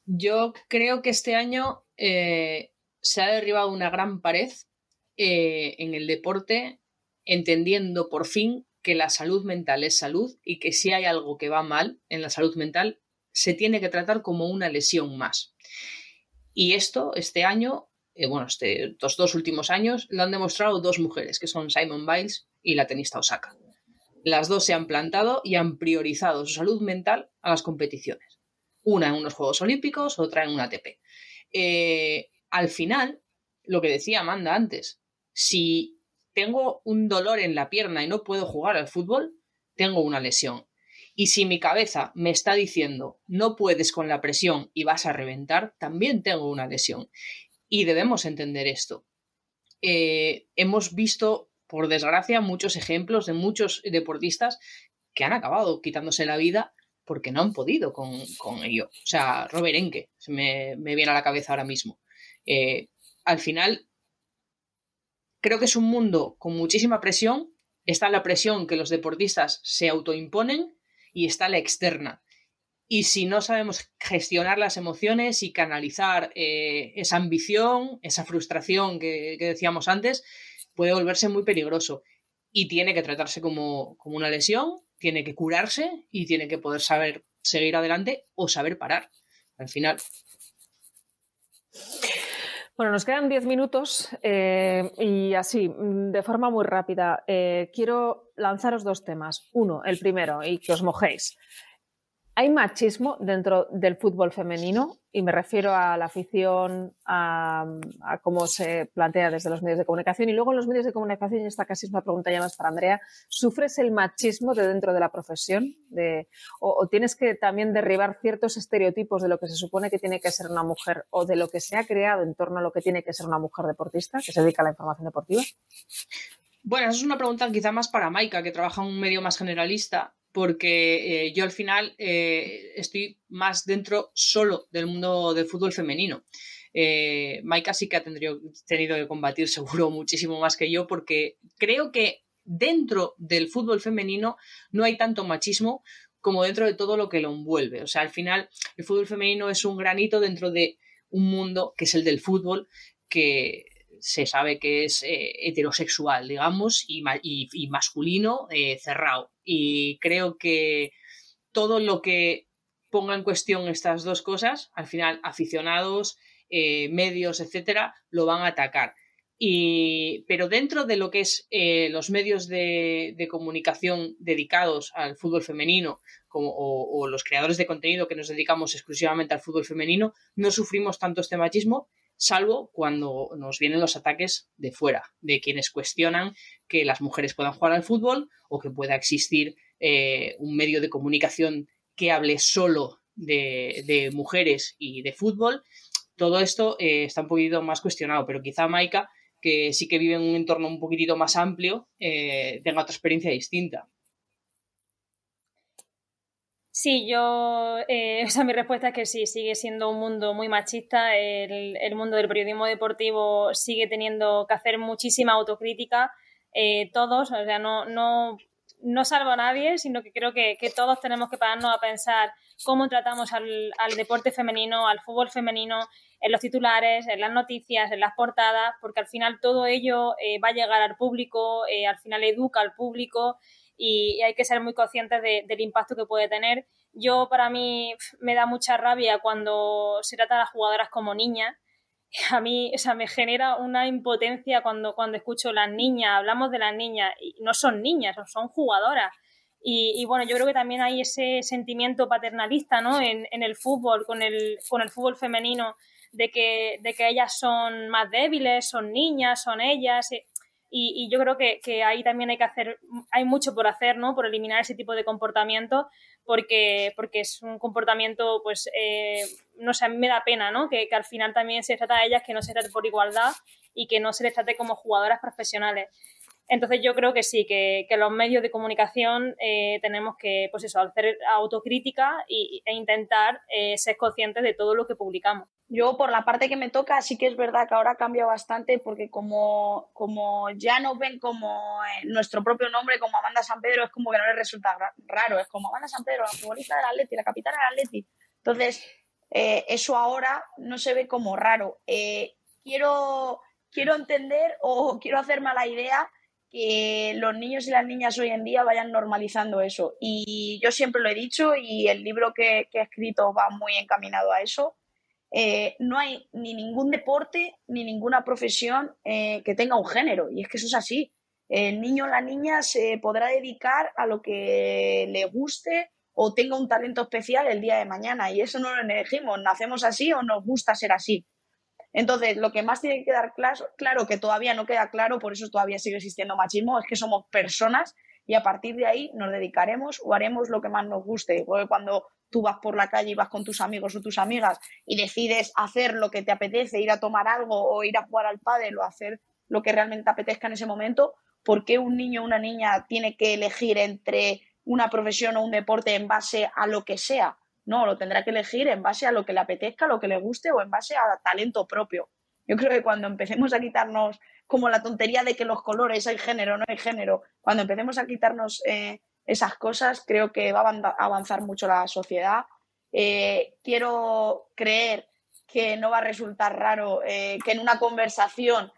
Speaker 5: Yo creo que este año eh, se ha derribado una gran pared en el deporte, entendiendo por fin que la salud mental es salud y que si hay algo que va mal en la salud mental se tiene que tratar como una lesión más. Y esto, este año, eh, bueno, este, estos dos últimos años, lo han demostrado dos mujeres, que son Simon Biles y la tenista Osaka. Las dos se han plantado y han priorizado su salud mental a las competiciones. Una en unos Juegos Olímpicos, otra en una ATP. Eh, al final, lo que decía Amanda antes, si tengo un dolor en la pierna y no puedo jugar al fútbol, tengo una lesión. Y si mi cabeza me está diciendo no puedes con la presión y vas a reventar, también tengo una lesión. Y debemos entender esto. Eh, hemos visto, por desgracia, muchos ejemplos de muchos deportistas que han acabado quitándose la vida porque no han podido con, ello. O sea, Robert Enke se me, viene a la cabeza ahora mismo. Eh, al final, creo que es un mundo con muchísima presión. Está la presión que los deportistas se autoimponen y está la externa. Y si no sabemos gestionar las emociones y canalizar eh, esa ambición, esa frustración que, decíamos antes, puede volverse muy peligroso. Y tiene que tratarse como, como una lesión, tiene que curarse y tiene que poder saber seguir adelante o saber parar. Al final.
Speaker 3: Bueno, nos quedan diez minutos eh, y así, de forma muy rápida, eh, quiero lanzaros dos temas. Uno, el primero, y que os mojéis. ¿Hay machismo dentro del fútbol femenino? Y me refiero a la afición, a, cómo se plantea desde los medios de comunicación. Y luego en los medios de comunicación, y esta casi es una pregunta ya más para Andrea, ¿sufres el machismo de dentro de la profesión? De, o, tienes que también derribar ciertos estereotipos de lo que se supone que tiene que ser una mujer o de lo que se ha creado en torno a lo que tiene que ser una mujer deportista, que se dedica a la información deportiva?
Speaker 5: Bueno, esa es una pregunta quizá más para Maika, que trabaja en un medio más generalista porque eh, yo al final eh, estoy más dentro solo del mundo del fútbol femenino. Eh, Maika sí que ha tenido, tenido que combatir seguro muchísimo más que yo porque creo que dentro del fútbol femenino no hay tanto machismo como dentro de todo lo que lo envuelve. O sea, al final el fútbol femenino es un granito dentro de un mundo que es el del fútbol que se sabe que es eh, heterosexual, digamos, y, masculino eh, cerrado. Y creo que todo lo que ponga en cuestión estas dos cosas, al final aficionados, eh, medios, etcétera, lo van a atacar. Y, pero dentro de lo que es los medios de, comunicación dedicados al fútbol femenino como, o, los creadores de contenido que nos dedicamos exclusivamente al fútbol femenino, no sufrimos tanto este machismo, salvo cuando nos vienen los ataques de fuera, de quienes cuestionan que las mujeres puedan jugar al fútbol o que pueda existir eh, un medio de comunicación que hable solo de, mujeres y de fútbol. Todo esto eh, está un poquito más cuestionado, pero quizá Maika, que sí que vive en un entorno un poquitito más amplio, eh, tenga otra experiencia distinta.
Speaker 6: Sí, yo, eh, o sea, mi respuesta es que sí, sigue siendo un mundo muy machista. El, el mundo del periodismo deportivo sigue teniendo que hacer muchísima autocrítica. Eh, todos, o sea, no, no, no salvo a nadie, sino que creo que, que, todos tenemos que pararnos a pensar cómo tratamos al, al, deporte femenino, al fútbol femenino, en los titulares, en las noticias, en las portadas, porque al final todo ello eh, va a llegar al público, eh, al final educa al público y, hay que ser muy conscientes del impacto que puede tener. Yo, para mí, me da mucha rabia cuando se trata de las jugadoras como niñas. A mí, o sea, me genera una impotencia cuando, cuando escucho las niñas, hablamos de las niñas, y no son niñas, son jugadoras. Y, bueno, yo creo que también hay ese sentimiento paternalista ¿no? en, en el fútbol, con el, con el fútbol femenino, de que, de que ellas son más débiles, son niñas, son ellas. Y, yo creo que, que, ahí también hay que hacer, hay mucho por hacer, ¿no? Por eliminar ese tipo de comportamiento, porque, porque es un comportamiento, pues, eh, no sé, a mí me da pena, ¿no? Que, al final también se trata a ellas que no se trate por igualdad y que no se les trate como jugadoras profesionales. Entonces yo creo que sí, que, los medios de comunicación eh, tenemos que, pues eso, hacer autocrítica e intentar eh, ser conscientes de todo lo que publicamos.
Speaker 4: Yo, por la parte que me toca, sí que es verdad que ahora cambia bastante porque como, como ya nos ven como eh, nuestro propio nombre, como Amanda San Pedro, es como que no les resulta raro. Es como Amanda San Pedro, la futbolista del Atleti, la capitana del Atleti. Entonces, eso ahora no se ve como raro. quiero, quiero entender o quiero hacerme la idea que los niños y las niñas hoy en día vayan normalizando eso. Y yo siempre lo he dicho y el libro que, he escrito va muy encaminado a eso. Eh, no hay ni ningún deporte ni ninguna profesión eh, que tenga un género. Y es que eso es así. El niño o la niña se podrá dedicar a lo que le guste o tenga un talento especial el día de mañana. Y eso no lo elegimos. Nacemos así o nos gusta ser así. Entonces, lo que más tiene que quedar claro, que todavía no queda claro, por eso todavía sigue existiendo machismo, es que somos personas y a partir de ahí nos dedicaremos o haremos lo que más nos guste. Porque cuando tú vas por la calle y vas con tus amigos o tus amigas y decides hacer lo que te apetece, ir a tomar algo o ir a jugar al pádel o hacer lo que realmente te apetezca en ese momento, ¿por qué un niño o una niña tiene que elegir entre una profesión o un deporte en base a lo que sea? No, lo tendrá que elegir en base a lo que le apetezca, lo que le guste o en base a talento propio. Yo creo que cuando empecemos a quitarnos como la tontería de que los colores hay género, no hay género, cuando empecemos a quitarnos eh, esas cosas, creo que va a avanzar mucho la sociedad. Eh, quiero creer que no va a resultar raro eh, que en una conversación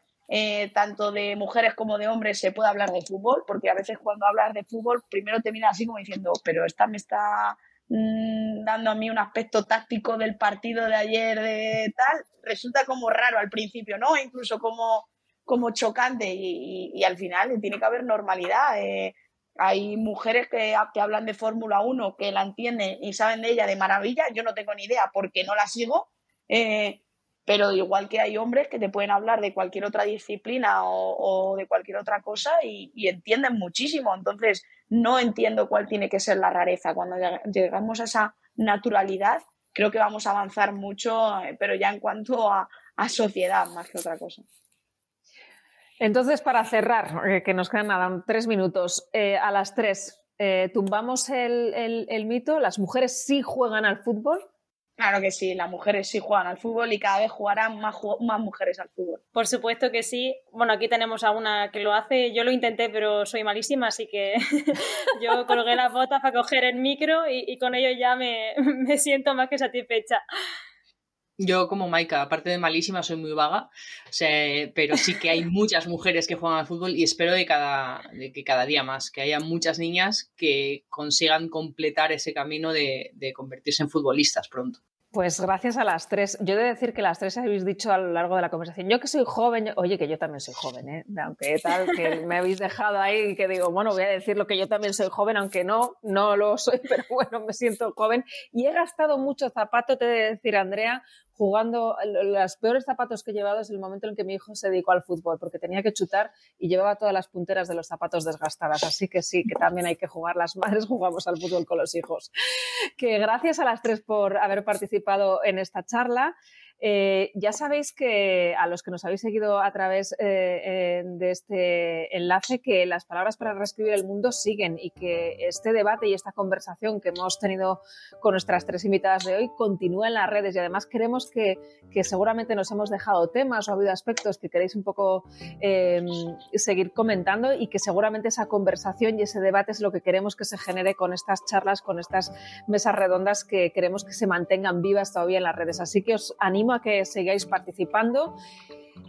Speaker 4: tanto de mujeres como de hombres se pueda hablar de fútbol, porque a veces cuando hablas de fútbol primero te miras así como diciendo, pero esta me está Mm, dando a mí un aspecto táctico del partido de ayer de tal, resulta como raro al principio, ¿no? Incluso como, como chocante y, al final tiene que haber normalidad. Eh, hay mujeres que, que hablan de Fórmula 1 que la entienden y saben de ella de maravilla, yo no tengo ni idea porque no la sigo, eh, pero igual que hay hombres que te pueden hablar de cualquier otra disciplina o, de cualquier otra cosa y, entienden muchísimo. Entonces, no entiendo cuál tiene que ser la rareza. Cuando llegamos a esa naturalidad, creo que vamos a avanzar mucho, eh, pero ya en cuanto a, sociedad más que otra cosa.
Speaker 3: Entonces, para cerrar, eh, que nos quedan tres minutos, eh, a las tres, tumbamos el mito, las mujeres sí juegan al fútbol.
Speaker 4: Claro que sí, las mujeres sí juegan al fútbol y cada vez jugarán más, más mujeres al fútbol.
Speaker 6: Por supuesto que sí. Bueno, aquí tenemos a una que lo hace. Yo lo intenté, pero soy malísima, así que yo colgué las botas para coger el micro y, con ello ya me, me siento más que satisfecha.
Speaker 5: Yo como Maika, aparte de malísima, soy muy vaga, pero sí que hay muchas mujeres que juegan al fútbol y espero de, cada, de que cada día más, que haya muchas niñas que consigan completar ese camino de, de convertirse en futbolistas pronto.
Speaker 3: Pues gracias a las tres. Yo he de decir que las tres habéis dicho a lo largo de la conversación, yo que soy joven, oye, que yo también soy joven, ¿eh? aunque tal, que me habéis dejado ahí y que digo, bueno, voy a decir lo que yo también soy joven, aunque no, no lo soy, pero bueno, me siento joven. Y he gastado mucho zapato, te he de decir, Andrea, jugando, los peores zapatos que he llevado es el momento en que mi hijo se dedicó al fútbol, porque tenía que chutar y llevaba todas las punteras de los zapatos desgastadas. Así que sí, que también hay que jugar, las madres jugamos al fútbol con los hijos. Que gracias a las tres por haber participado en esta charla. Eh, ya sabéis que a los que nos habéis seguido a través eh, eh, de este enlace, que las palabras para reescribir el mundo siguen y que este debate y esta conversación que hemos tenido con nuestras tres invitadas de hoy continúa en las redes y además queremos que, que seguramente nos hemos dejado temas o ha habido aspectos que queréis un poco em, seguir comentando y que seguramente esa conversación y ese debate es lo que queremos que se genere con estas charlas, con estas mesas redondas que queremos que se mantengan vivas todavía en las redes. Así que os animo a que sigáis participando.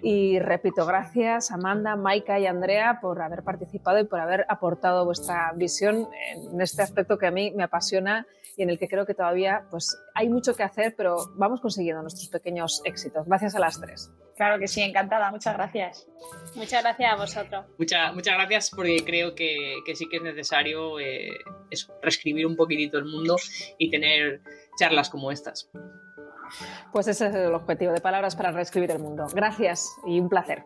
Speaker 3: Y repito, gracias Amanda, Maika y Andrea por haber participado y por haber aportado vuestra visión en este aspecto que a mí me apasiona y en el que creo que todavía pues, hay mucho que hacer, pero vamos consiguiendo nuestros pequeños éxitos. Gracias a las tres.
Speaker 4: Claro que sí, encantada. Muchas gracias.
Speaker 6: Muchas gracias a vosotros.
Speaker 5: Muchas, muchas gracias porque creo que, que sí que es necesario eh, reescribir un poquitito el mundo y tener charlas como estas.
Speaker 3: Pues ese es el objetivo de Palabras para reescribir el mundo. Gracias y un placer.